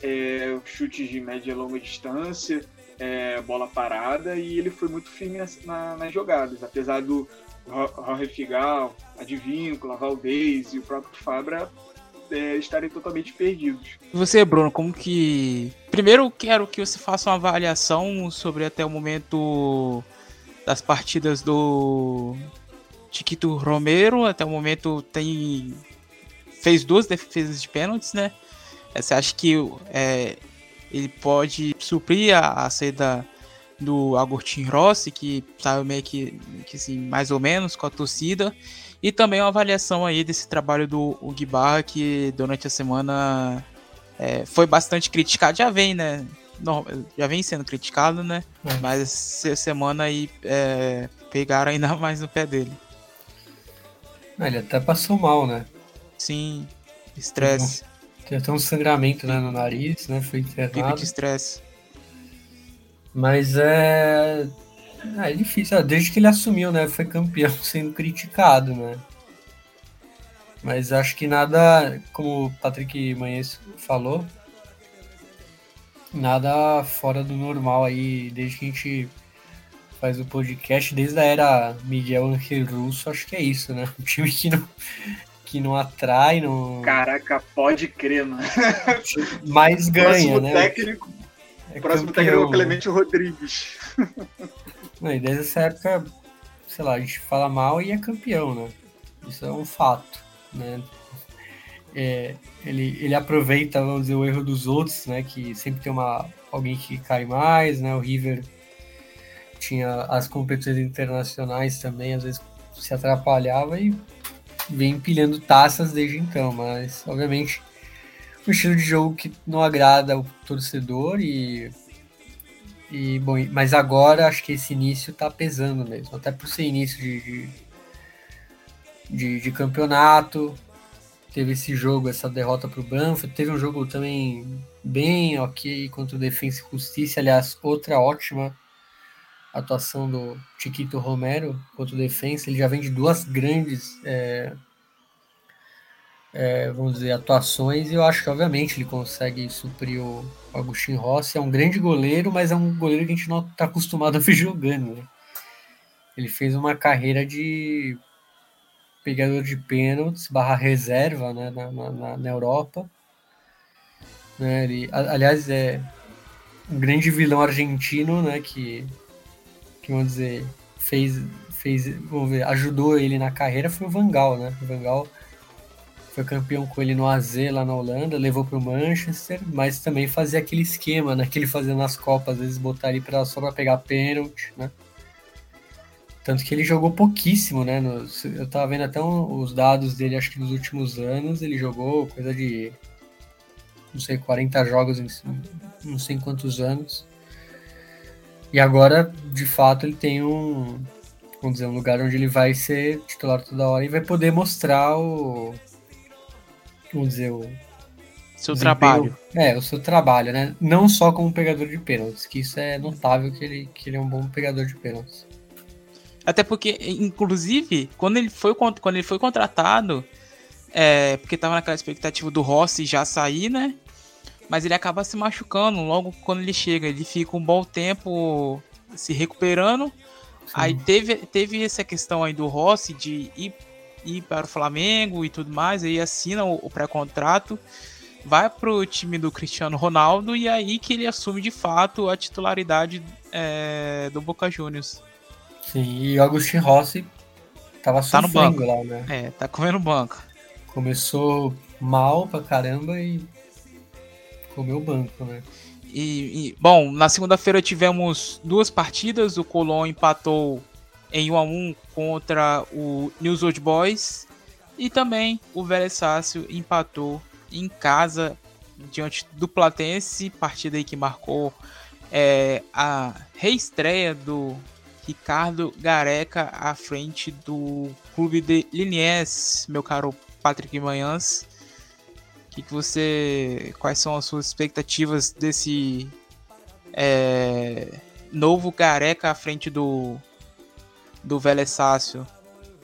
é, chutes de média e longa distância, é, bola parada, e ele foi muito firme nas, na, nas jogadas. Apesar do Jorge Figal, Advíncula, Valdez e o próprio Fabra é, estarem totalmente perdidos. Você, Bruno, como que. Primeiro quero que você faça uma avaliação sobre até o momento das partidas do Chiquito Romero. Até o momento tem. fez duas defesas de pênaltis, né? Você acha que é, ele pode suprir a, a saída do Agostinho Rossi, que saiu meio que, que assim, mais ou menos com a torcida, e também uma avaliação aí desse trabalho do Ugbar, que durante a semana é, foi bastante criticado, já vem, né? Não, já vem sendo criticado, né? É. Mas essa semana aí é, pegaram ainda mais no pé dele. Ele até passou mal, né? Sim, estresse. Tem até um sangramento né, no nariz, né? Foi internado. Pico de estresse. Mas é. É difícil, desde que ele assumiu, né? Foi campeão sendo criticado, né? Mas acho que nada, como o Patrick Manhães falou, nada fora do normal aí, desde que a gente faz o podcast, desde a era Miguel Angel Russo, acho que é isso, né? Um time que não, que não atrai, não. Caraca, pode crer, mano. Mais ganha, né? Técnico, é próximo técnico é o Clemente Rodrigues. Não, e desde essa época, sei lá, a gente fala mal e é campeão, né? Isso é um fato, né? É, ele, ele aproveita, vamos dizer, o erro dos outros, né? Que sempre tem uma, alguém que cai mais, né? O River tinha as competições internacionais também, às vezes se atrapalhava e vem empilhando taças desde então, mas obviamente um estilo de jogo que não agrada o torcedor e e, bom, mas agora acho que esse início tá pesando mesmo, até por ser início de, de, de, de campeonato. Teve esse jogo, essa derrota para o Banfield. Teve um jogo também bem ok contra o Defensa e Justiça. Aliás, outra ótima atuação do Chiquito Romero contra o Defensa. Ele já vem de duas grandes é, é, vamos dizer, atuações, e eu acho que, obviamente, ele consegue suprir o Agostinho Rossi. É um grande goleiro, mas é um goleiro que a gente não está acostumado a ver jogando. Né? Ele fez uma carreira de pegador de pênaltis, barra reserva né, na, na, na Europa. Né, ele, aliás, é um grande vilão argentino, né, que, que vamos dizer, fez, fez, vamos ver, ajudou ele na carreira foi o Vangal, né? O Vangal foi campeão com ele no AZ lá na Holanda, levou para o Manchester, mas também fazia aquele esquema né, que ele fazia nas Copas, às vezes botar ele pra, só para pegar pênalti, né? Tanto que ele jogou pouquíssimo, né? eu tava vendo até um, os dados dele, acho que nos últimos anos, ele jogou coisa de, não sei, 40 jogos em não sei quantos anos. E agora, de fato, ele tem um, vamos dizer, um lugar onde ele vai ser titular toda hora e vai poder mostrar o, vamos dizer, o seu trabalho. É, o seu trabalho, né? Não só como pegador de pênaltis, que isso é notável que ele, que ele é um bom pegador de pênaltis. Até porque, inclusive, quando ele foi, quando ele foi contratado, é, porque tava naquela expectativa do Rossi já sair, né? Mas ele acaba se machucando logo quando ele chega. Ele fica um bom tempo se recuperando. Sim. Aí teve, teve essa questão aí do Rossi de ir ir para o Flamengo e tudo mais, aí assina o, o pré-contrato, vai para o time do Cristiano Ronaldo e é aí que ele assume de fato a titularidade é, do Boca Juniors. Sim, e o Agostinho Rossi tava tá no banco. lá, né? É, tá comendo banco. Começou mal pra caramba e comeu banco, né? E, e bom, na segunda-feira tivemos duas partidas. O Colón empatou em 1 a 1 contra o News Old Boys e também o Vélez Sácio empatou em casa diante do Platense, partida aí que marcou é, a reestreia do Ricardo Gareca à frente do clube de Liniers, meu caro Patrick Manhãs. Que, que você, quais são as suas expectativas desse é, novo Gareca à frente do do Vélez Sácio?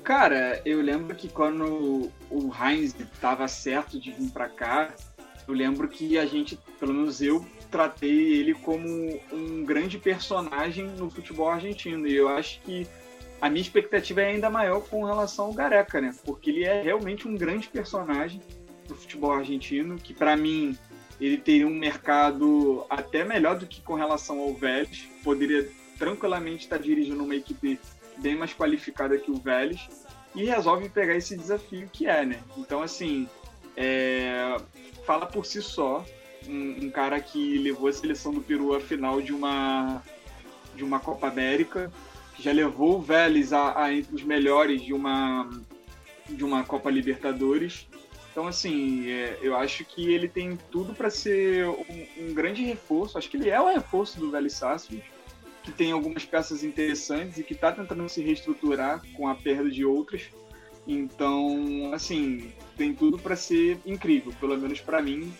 Cara, eu lembro que quando o Heinz estava certo de vir para cá, eu lembro que a gente, pelo menos eu, tratei ele como um grande personagem no futebol argentino. E eu acho que a minha expectativa é ainda maior com relação ao Gareca, né? Porque ele é realmente um grande personagem do futebol argentino, que para mim ele teria um mercado até melhor do que com relação ao Vélez. Poderia tranquilamente estar dirigindo uma equipe bem mais qualificada que o Vélez e resolve pegar esse desafio que é, né? Então, assim, é... fala por si só. Um, um, cara que levou a seleção do Peru à final de uma, de uma Copa América, já levou o Vélez a, a entre os melhores de uma, de uma Copa Libertadores. Então, assim, é, eu acho que ele tem tudo para ser um, um, grande reforço. Acho que ele é o reforço do Vélez Sarsfield que tem algumas peças interessantes e que está tentando se reestruturar com a perda de outras. Então, assim, tem tudo para ser incrível, pelo menos para mim,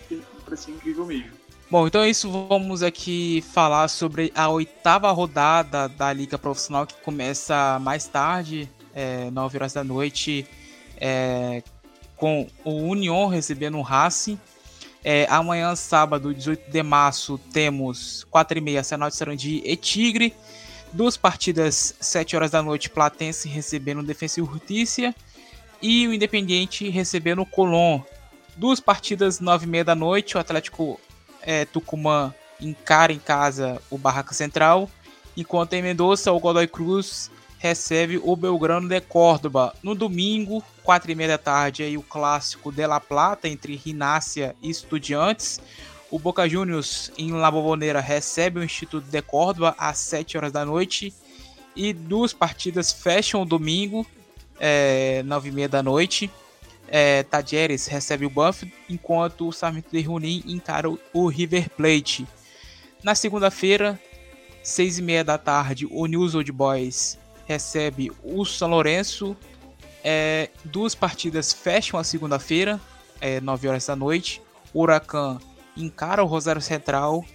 para ser incrível mesmo. Bom, então é isso. Vamos aqui falar sobre a oitava rodada da Liga Profissional que começa mais tarde, é, 9 horas da noite, é, com o Union recebendo o Racing. É, amanhã, sábado, 18 de março, temos 4h30, Senal de Sarandi e Tigre. Duas partidas, 7 horas da noite, Platense recebendo o Defensa e Justiça. E o Independiente recebendo o Colón. Duas partidas, 9h30 da noite, o Atlético é, Tucumã encara em casa o Barraca Central. Enquanto em Mendoza, o Godoy Cruz recebe o Belgrano de Córdoba. No domingo, quatro e meia da tarde, aí o clássico de La Plata entre Rinácia e Estudiantes. O Boca Juniors em La Boboneira recebe o Instituto de Córdoba às 7 horas da noite. E duas partidas fecham o domingo, é, 9 e meia da noite. É, recebe o Banfield, enquanto o Sarmento de Junín encara o River Plate. Na segunda-feira, 6 e meia da tarde, o News Old Boys recebe o São Lourenço. É, duas partidas fecham a segunda-feira, é, 9 horas da noite. O Huracan encara o Rosário Central,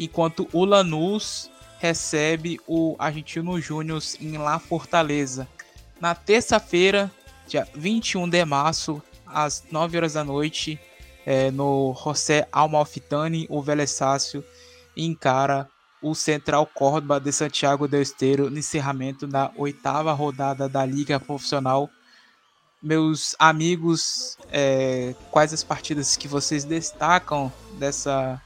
enquanto o Lanús recebe o Argentino Júnior em La Fortaleza. Na terça-feira, dia 21 de março, às 9 horas da noite, é, no José Almalfitani, o Vélez Sácio encara o Central Córdoba de Santiago del Esteiro no encerramento da oitava rodada da Liga Profissional. Meus amigos, é, quais as partidas que vocês destacam dessa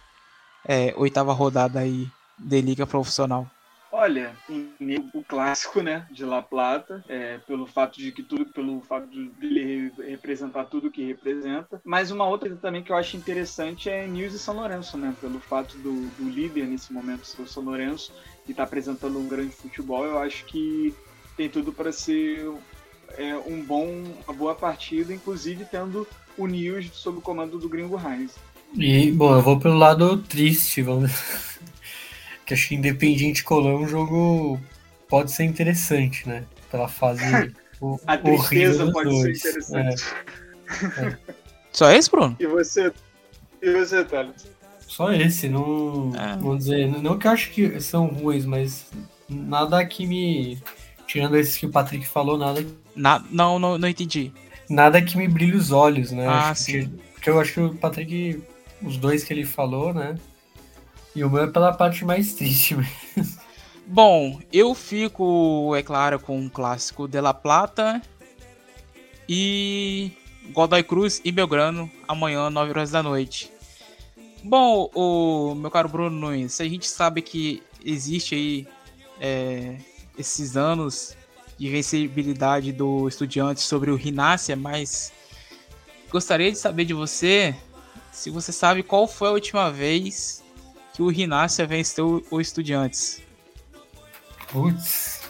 é, oitava rodada aí de Liga Profissional? Olha, o clássico, né, de La Plata, é, pelo fato de que tudo, pelo fato de ele representar tudo que representa. Mas uma outra também que eu acho interessante é News e São Lourenço, né, pelo fato do, do líder nesse momento ser o São Lourenço e tá apresentando um grande futebol, eu acho que tem tudo para ser é, um bom, uma boa partida, inclusive tendo o News sob o comando do Gringo Heinz. E, bom, eu vou pelo lado triste, vamos que acho que Independiente Colón é um jogo pode ser interessante, né? Pela fase o, A tristeza pode dois. ser interessante. É. É. Só esse, Bruno? E você, e você, Thales? Só esse, não. É. Vamos dizer, não que eu acho que são ruins, mas nada que me. Tirando esses que o Patrick falou, nada. Na, não, não, não entendi. Nada que me brilhe os olhos, né? Ah, acho sim. Que, porque eu acho que o Patrick, os dois que ele falou, né? E o meu é pela parte mais triste. Bom, eu fico, é claro, com o clássico de La Plata e Godoy Cruz e Belgrano amanhã, 9 horas da noite. Bom, o meu caro Bruno Nunes, a gente sabe que existe aí é, esses anos de vencibilidade do estudiante sobre o Rinácia, mas gostaria de saber de você se você sabe qual foi a última vez que o Rinácia venceu o Estudiantes? Putz.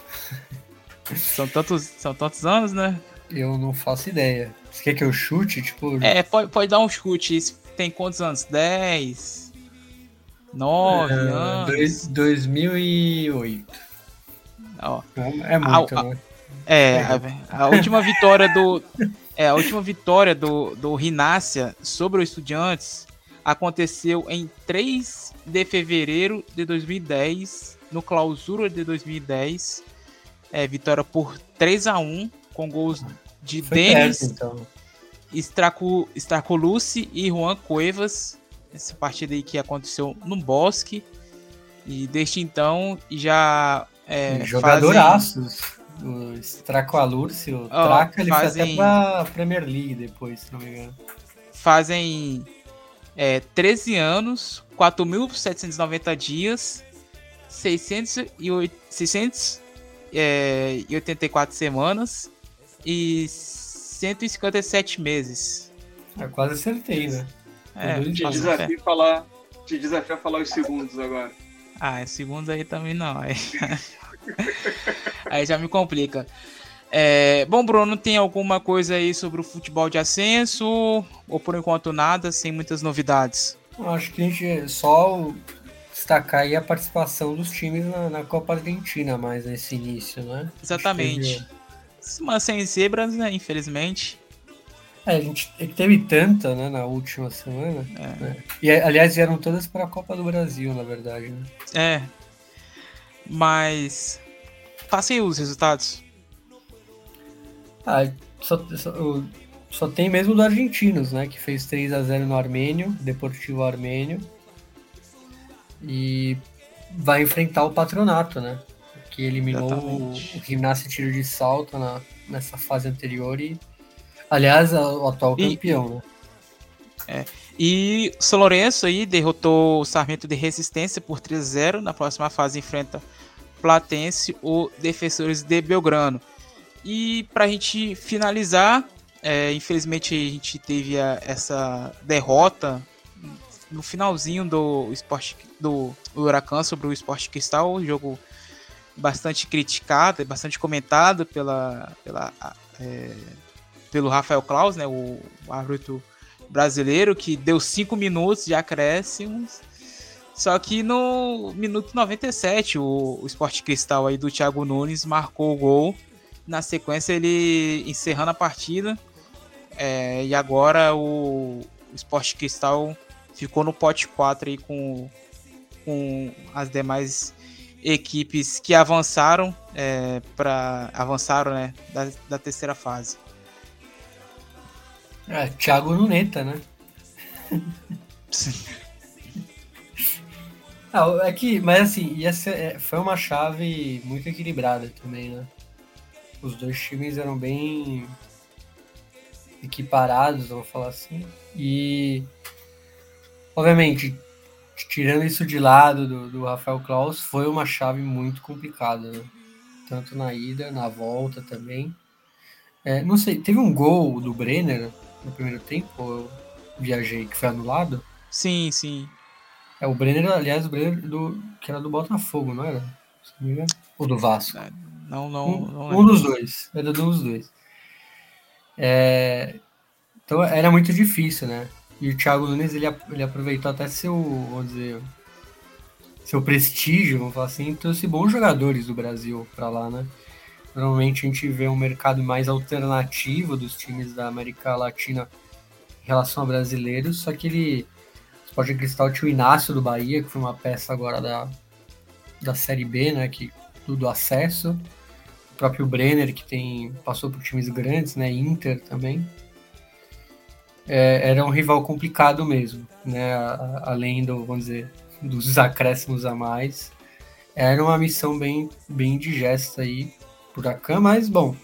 São tantos, são tantos anos, né? Eu não faço ideia. Você quer que eu chute? Tipo... É, pode, pode dar um chute. Tem quantos anos? 10? 9 é, anos? Dois, 2008. Ó, é muito, a, né? É, a, a última vitória do. É, a última vitória do, do Rinácia sobre o Estudiantes aconteceu em 3 de fevereiro de 2010, no clausura de 2010. É, vitória por 3 a 1 com gols de Denis, então. Straco, Stracolucci e Juan Cuevas. Essa partida aí que aconteceu no Bosque. E desde então já. É, Jogadoraços. Fazem... O Stracoalurci, o oh, Traca, ele fazem... foi até pra Premier League depois, se não me engano. Fazem é, 13 anos, 4.790 dias, 684 684 semanas e 157 meses. É, quase acertei, né? É, te, desafio a falar, te desafio a falar os segundos agora. Ah, segundos aí também não. Aí, aí já me complica. É, bom, Bruno, tem alguma coisa aí sobre o futebol de ascenso? Ou por enquanto nada, sem muitas novidades? Acho que a gente só destacar aí a participação dos times na, na Copa Argentina mais nesse início, né? Exatamente. Mas sem zebras, né? Infelizmente. É, a gente é teve tanta, né, na última semana. É. Né? E, aliás, vieram todas para a Copa do Brasil, na verdade. Né? É. Mas. Passei os resultados. Ah, só, só, só, tem mesmo do Argentinos, né? Que fez 3 a 0 no Armênio, Deportivo Armênio. E vai enfrentar o Patronato, né? Que eliminou Exatamente. o, o Gimnasia Tiro de Salto na, nessa fase anterior e, aliás, o atual e, campeão, né? É. E o São Lourenço aí derrotou o Sarmento de Resistência por 3 a 0. Na próxima fase enfrenta Platense ou Defensores de Belgrano. E para a gente finalizar, é, infelizmente a gente teve a, essa derrota no finalzinho do esporte do Huracan sobre o Esporte Cristal, um jogo bastante criticado, bastante comentado pela, pela é, pelo Rafael Claus, né, o, árbitro brasileiro, que deu cinco minutos de acréscimos. Só que no minuto 97, o, o Esporte Cristal aí do Thiago Nunes marcou o gol na sequência, ele encerrando a partida. É, e agora o, o Sport Cristal ficou no pote 4 aí com, com as demais equipes que avançaram é, para avançaram né, da, da terceira fase. É, Thiago Nuneta, né? ah, é que, mas assim, ia ser, é, foi uma chave muito equilibrada também, né? Os dois times eram bem equiparados, vamos falar assim. E, obviamente, tirando isso de lado do, do Rafael Klaus, foi uma chave muito complicada, né? tanto na ida, na volta também. É, não sei, teve um gol do Brenner no primeiro tempo, eu viajei, que foi anulado? Sim, sim. É, o Brenner, aliás, o Brenner do, que era do Botafogo, não era? Não. Ou do Vasco? É, não, não, um, não um dos dois. Era um dos dois. É, então era muito difícil, né? E o Thiago Nunes ele, ele aproveitou até seu, vamos dizer, seu prestígio, vamos falar assim, trouxe bons jogadores do Brasil para lá, né? Normalmente a gente vê um mercado mais alternativo dos times da América Latina em relação a brasileiros, só que ele. Sport Cristal tinha o Inácio do Bahia, que foi uma peça agora da, da Série B, né? Que do acesso. O próprio Brenner, que tem passou por times grandes, né? Inter também. É, era um rival complicado mesmo, né? Além do, vamos dizer, dos acréscimos a mais. Era uma missão bem, bem digesta aí por Akan, mas bom.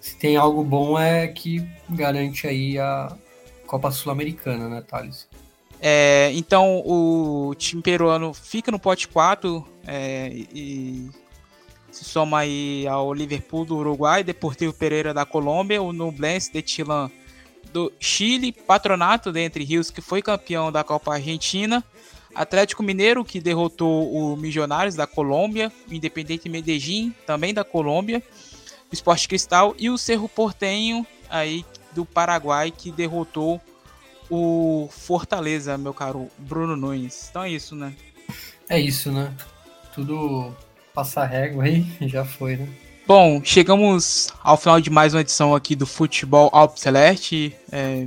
Se tem algo bom é que garante aí a Copa Sul-Americana, né, Thales? É, então o time peruano fica no pote 4 é, e se soma aí ao Liverpool do Uruguai, Deportivo Pereira da Colômbia, o Nublense de Chilan do Chile, Patronato de Entre Rios, que foi campeão da Copa Argentina, Atlético Mineiro, que derrotou o Milionários da Colômbia, o Independente Medellín, também da Colômbia, o Esporte Cristal e o Cerro Portenho, aí do Paraguai, que derrotou o Fortaleza, meu caro Bruno Nunes. Então é isso, né? É isso, né? Tudo passar régua aí, já foi, né? Bom, chegamos ao final de mais uma edição aqui do Futebol Alpes Celeste. É,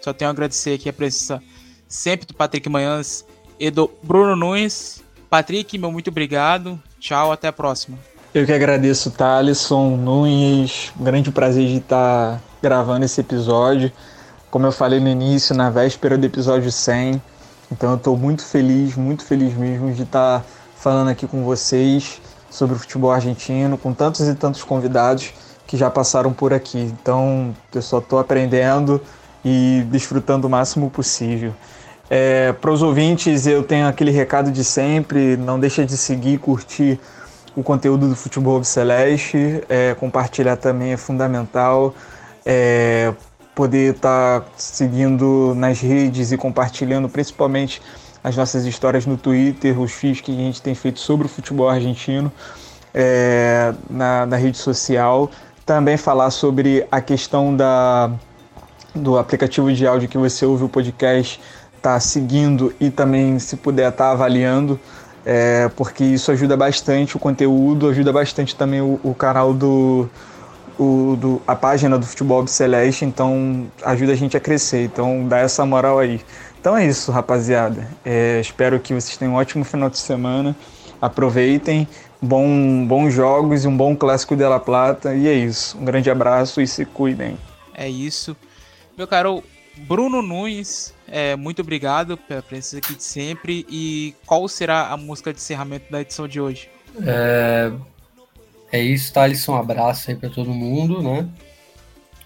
só tenho a agradecer aqui a presença sempre do Patrick Manhãs e do Bruno Nunes. Patrick, meu muito obrigado. Tchau, até a próxima. Eu que agradeço, Thalisson, Nunes. Um grande prazer de estar gravando esse episódio. Como eu falei no início, na véspera do episódio 100. Então eu estou muito feliz, muito feliz mesmo de estar falando aqui com vocês sobre o futebol argentino, com tantos e tantos convidados que já passaram por aqui. Então eu só estou aprendendo e desfrutando o máximo possível. É, Para os ouvintes, eu tenho aquele recado de sempre: não deixa de seguir, curtir o conteúdo do Futebol Celeste, é, compartilhar também é fundamental. É, poder estar tá seguindo nas redes e compartilhando principalmente as nossas histórias no Twitter, os feeds que a gente tem feito sobre o futebol argentino é, na, na rede social. Também falar sobre a questão da, do aplicativo de áudio que você ouve o podcast, tá seguindo e também, se puder, tá avaliando, é, porque isso ajuda bastante o conteúdo, ajuda bastante também o, o canal do, o, do, a página do Futebol Celeste, então ajuda a gente a crescer. Então dá essa moral aí. Então é isso, rapaziada. É, espero que vocês tenham um ótimo final de semana. Aproveitem, bom, bons jogos e um bom clássico de La Plata. E é isso. Um grande abraço e se cuidem. É isso. Meu caro Bruno Nunes, é, muito obrigado pela presença aqui de sempre. E qual será a música de encerramento da edição de hoje? É, é isso, Thalisson. Um abraço aí para todo mundo, né?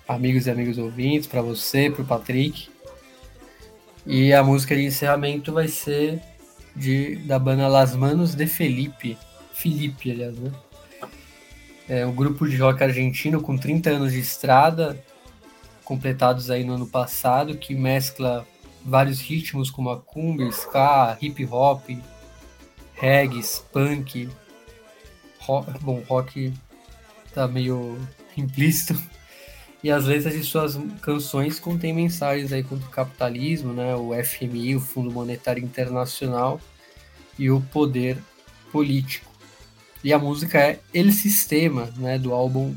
Amigos e amigos ouvintes, para você, para o Patrick. E a música de encerramento vai ser de, da banda Las Manos de Felipe. Felipe, aliás, né? É um grupo de rock argentino com 30 anos de estrada, completados aí no ano passado, que mescla vários ritmos como a cumbia, ska, hip hop, reggae, punk, rock, bom, rock tá meio implícito e as letras de suas canções contêm mensagens aí contra o capitalismo, né, o FMI, o Fundo Monetário Internacional e o poder político. E a música é El Sistema, né, do álbum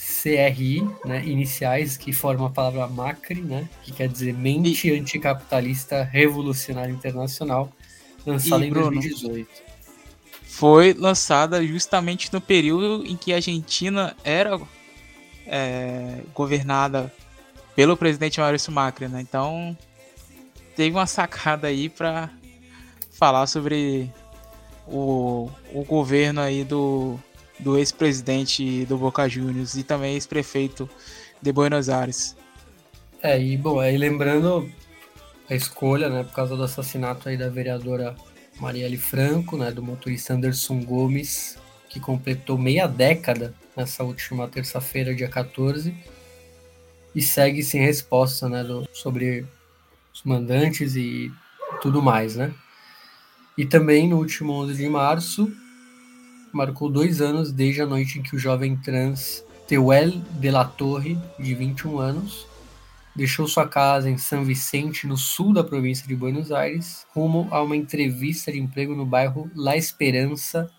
MACRI, né, iniciais, que forma a palavra Macri, né, que quer dizer Mente e... Anticapitalista Revolucionária Internacional, lançada em 2018. Foi lançada justamente no período em que a Argentina era é, governada pelo presidente Maurício Macri, né? Então teve uma sacada aí para falar sobre o, o governo aí do, do ex-presidente do Boca Juniors e também ex-prefeito de Buenos Aires. É, e bom, aí lembrando a escolha, né, por causa do assassinato aí da vereadora Marielle Franco, né, do motorista Anderson Gomes, que completou meia década nessa última terça-feira, dia 14, e segue sem resposta né, do, sobre os mandantes e tudo mais. Né? E também no último 11 de março, marcou dois anos desde a noite em que o jovem trans Teuel de la Torre, de 21 anos, deixou sua casa em São Vicente, no sul da província de Buenos Aires, rumo a uma entrevista de emprego no bairro La Esperança,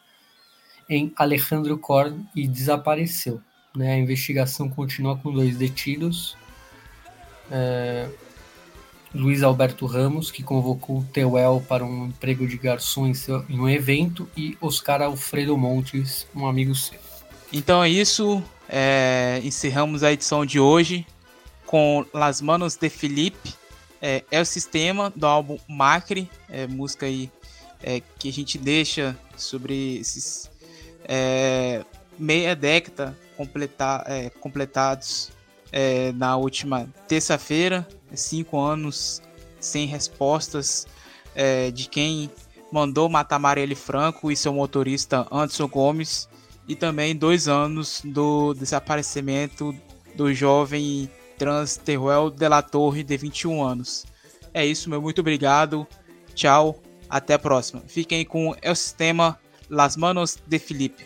em Alejandro Korn e desapareceu. Né? A investigação continua com dois detidos. É, Luiz Alberto Ramos, que convocou o Teuel para um emprego de garçom em, seu, em um evento, e Oscar Alfredo Montes, um amigo seu. Então é isso. É, encerramos a edição de hoje com Las Manos de Felipe. É, é o sistema do álbum Macri, é, música aí é, que a gente deixa sobre esses é, meia década completar, é, completados é, na última terça-feira, cinco anos sem respostas é, de quem mandou matar Marielle Franco e seu motorista Anderson Gomes, e também dois anos do desaparecimento do jovem trans Teruel de la Torre, de 21 anos. É isso, meu muito obrigado. Tchau, até a próxima. Fiquem com o sistema Las Manos de Felipe.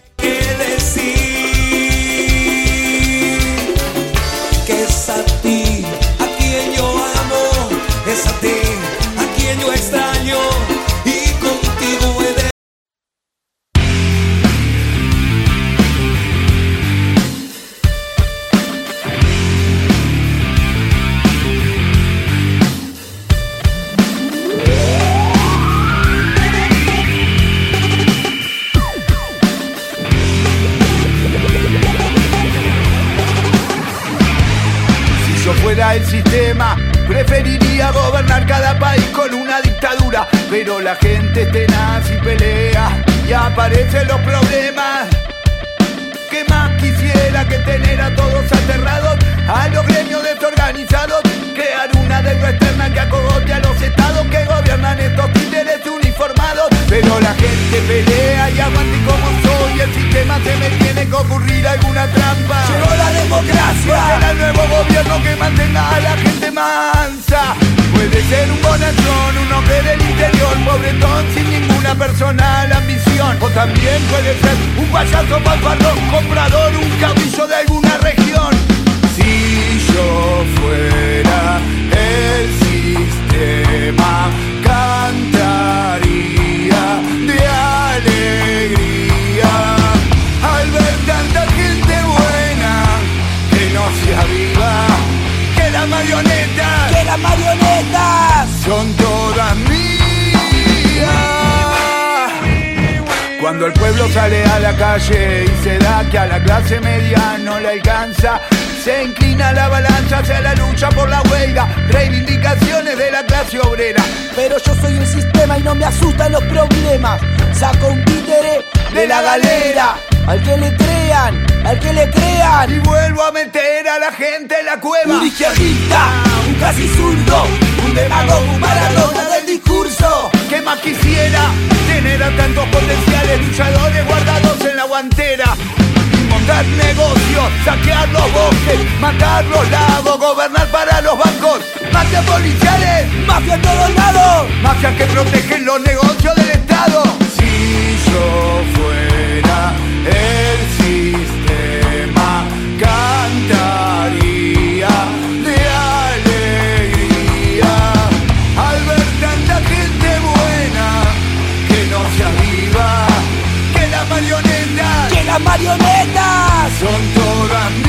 A quien yo amo, es a ti a quien yo extraño Pero la gente es tenaz y pelea y aparecen los problemas. ¿Qué más quisiera que tener a todos aterrados? A los gremios desorganizados, crear una deuda externa que acogote a los estados que gobiernan estos títeres uniformados. Pero la gente pelea y aguante como soy. El sistema se me tiene que ocurrir alguna trampa. Llegó la democracia. Será el nuevo gobierno que mantenga a la gente mansa. Puede ser un bonachón, un hombre del interior, pobretón sin ninguna personal ambición. O también puede ser un payaso fanfarrón, comprador, un caudillo de alguna región. Si yo fuera el sistema, cantaría Cuando el pueblo sale a la calle y se da que a la clase media no le alcanza, se inclina la balanza hacia la lucha por la huelga, reivindicaciones de la clase obrera. Pero yo soy el sistema y no me asustan los problemas. Saco un títere de la galera. Al que le crean, al que le Y crean. vuelvo a meter a la gente en la cueva. Un izquierdista, un casi zurdo, un demagogo, un maradona del discurso. ¿Qué más quisiera? Tener a tantos potenciales luchadores guardados en la guantera. Montar negocios, saquear los bosques, matar los lagos, gobernar para los bancos. Mafias policiales, Mafia en todos lados. mafias que protegen los negocios del Estado. Si yo fuera marionetas. Son todas